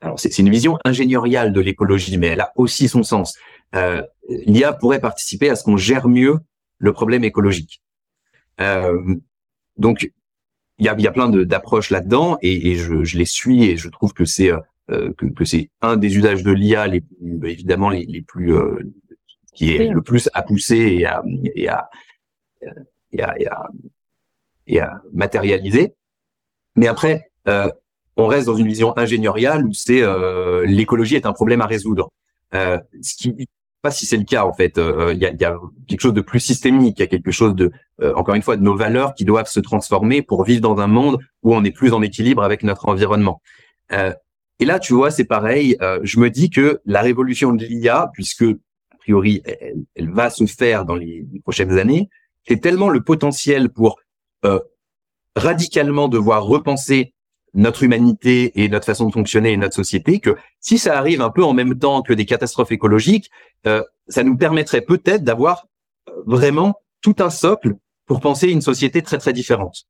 alors c'est une vision ingénieriale de l'écologie, mais elle a aussi son sens. Euh, L'IA pourrait participer à ce qu'on gère mieux le problème écologique. Euh, donc il y a, y a plein d'approches là-dedans et, et je, je, les suis et je trouve que c'est euh, que, que c'est un des usages de l'IA les plus, évidemment les, les plus euh, qui est le plus à pousser et à et à, et à, et à, et à matérialiser. Mais après, euh, on reste dans une vision ingénieriale où c'est euh, l'écologie est un problème à résoudre. Euh, ce qui pas si c'est le cas en fait. Euh, il y, a, y, a, quelque chose de plus systémique, il y a quelque chose de euh, encore une fois de nos valeurs qui doivent se transformer pour vivre dans un monde où on est plus en équilibre avec notre environnement. et là, tu vois, c'est pareil. je me dis que la révolution de l'IA, puisque a priori elle, va se faire dans les prochaines années, c'est tellement le potentiel pour radicalement devoir repenser notre humanité et notre façon de fonctionner et notre société, que si ça arrive un peu en même temps que des catastrophes écologiques, euh, ça nous permettrait peut-être d'avoir euh, vraiment tout un socle pour penser une société très très différente.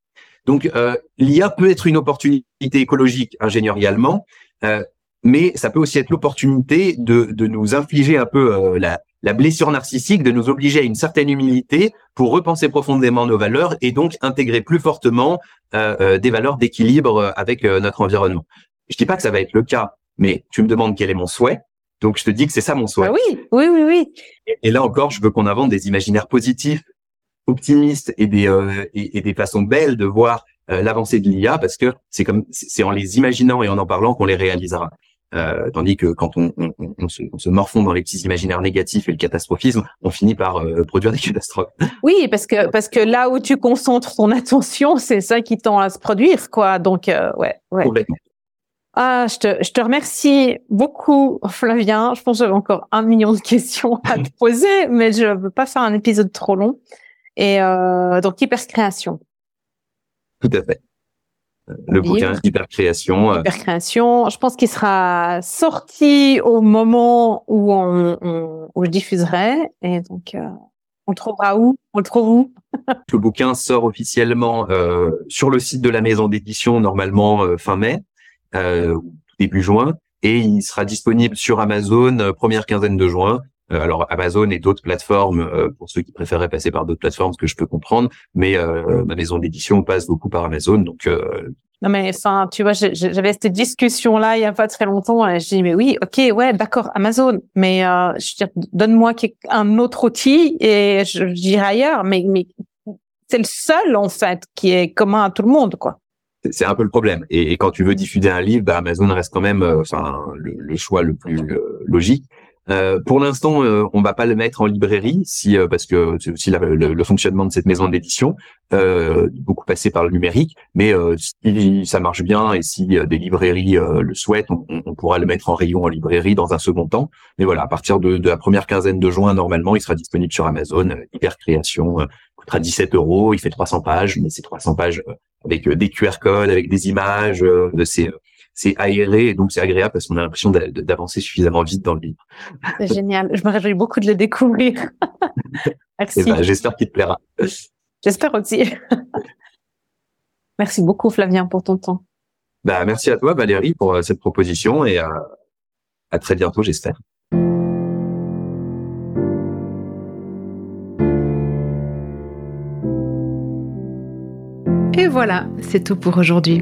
Donc euh, l'IA peut être une opportunité écologique ingénierialement, euh, mais ça peut aussi être l'opportunité de, de nous infliger un peu euh, la, la blessure narcissique de nous obliger à une certaine humilité pour repenser profondément nos valeurs et donc intégrer plus fortement euh, euh, des valeurs d'équilibre euh, avec notre environnement. Je dis pas que ça va être le cas, mais tu me demandes quel est mon souhait. Donc je te dis que c'est ça mon souhait.
Ah oui, oui, oui, oui.
Et, là encore, je veux qu'on invente des imaginaires positifs, optimistes et des et, des façons belles de voir l'avancée de l'IA parce que c'est comme c'est en les imaginant et en en parlant qu'on les réalisera. Euh, tandis que quand on, on, on, se, on, se, morfond dans les petits imaginaires négatifs et le catastrophisme, on finit par euh, produire des catastrophes.
Oui, parce que parce que là où tu concentres ton attention, c'est ça qui tend à se produire, quoi. Donc euh, ouais, ouais.
Complètement.
Ah, je te, je te remercie beaucoup, Flavien. Je pense que j'avais encore un million de questions à te poser, mais je veux pas faire un épisode trop long. Et donc, hypercréation.
Tout à fait. Le bouquin Hypercréation.
Hypercréation. Je pense qu'il sera sorti au moment où on, où je diffuserai. Et donc, on le trouvera où? On le trouve où?
Le bouquin sort officiellement euh, sur le site de la maison d'édition normalement euh, fin mai, euh, début juin, et il sera disponible sur Amazon euh, première quinzaine de juin. Euh, alors Amazon et d'autres plateformes pour ceux qui préféraient passer par d'autres plateformes, ce que je peux comprendre, mais ma maison d'édition passe beaucoup par Amazon, donc
non, mais enfin, tu vois, j'avais cette discussion-là il y a pas très longtemps et je dis, mais oui, ok, ouais, d'accord, Amazon, mais euh, je veux dire, donne-moi un autre outil et je, dirai ailleurs, mais, mais c'est le seul, en fait, qui est commun à tout le monde, quoi.
C'est un peu le problème. Et, quand tu veux diffuser un livre, bah, Amazon reste quand même euh, enfin, le, choix le plus euh, logique. Euh, pour l'instant, euh, on va pas le mettre en librairie, si euh, parce que c'est aussi le, fonctionnement de cette maison d'édition, euh, beaucoup passé par le numérique. Mais si ça marche bien et si des librairies le souhaitent, on, on, pourra le mettre en rayon en librairie dans un second temps. Mais voilà, à partir de, de la première quinzaine de juin, normalement, il sera disponible sur Amazon. Hyper création coûtera 17 euros. Il fait 300 pages, mais c'est 300 pages avec des QR codes, avec des images de ces c'est aéré et donc c'est agréable parce qu'on a l'impression d'avancer suffisamment vite dans le livre.
C'est génial. Je me réjouis beaucoup de le découvrir. Merci.
Eh ben, j'espère qu'il te plaira.
J'espère aussi. merci beaucoup Flavien pour ton temps.
Bah, merci à toi Valérie pour euh, cette proposition et euh, à très bientôt j'espère.
Et voilà, c'est tout pour aujourd'hui.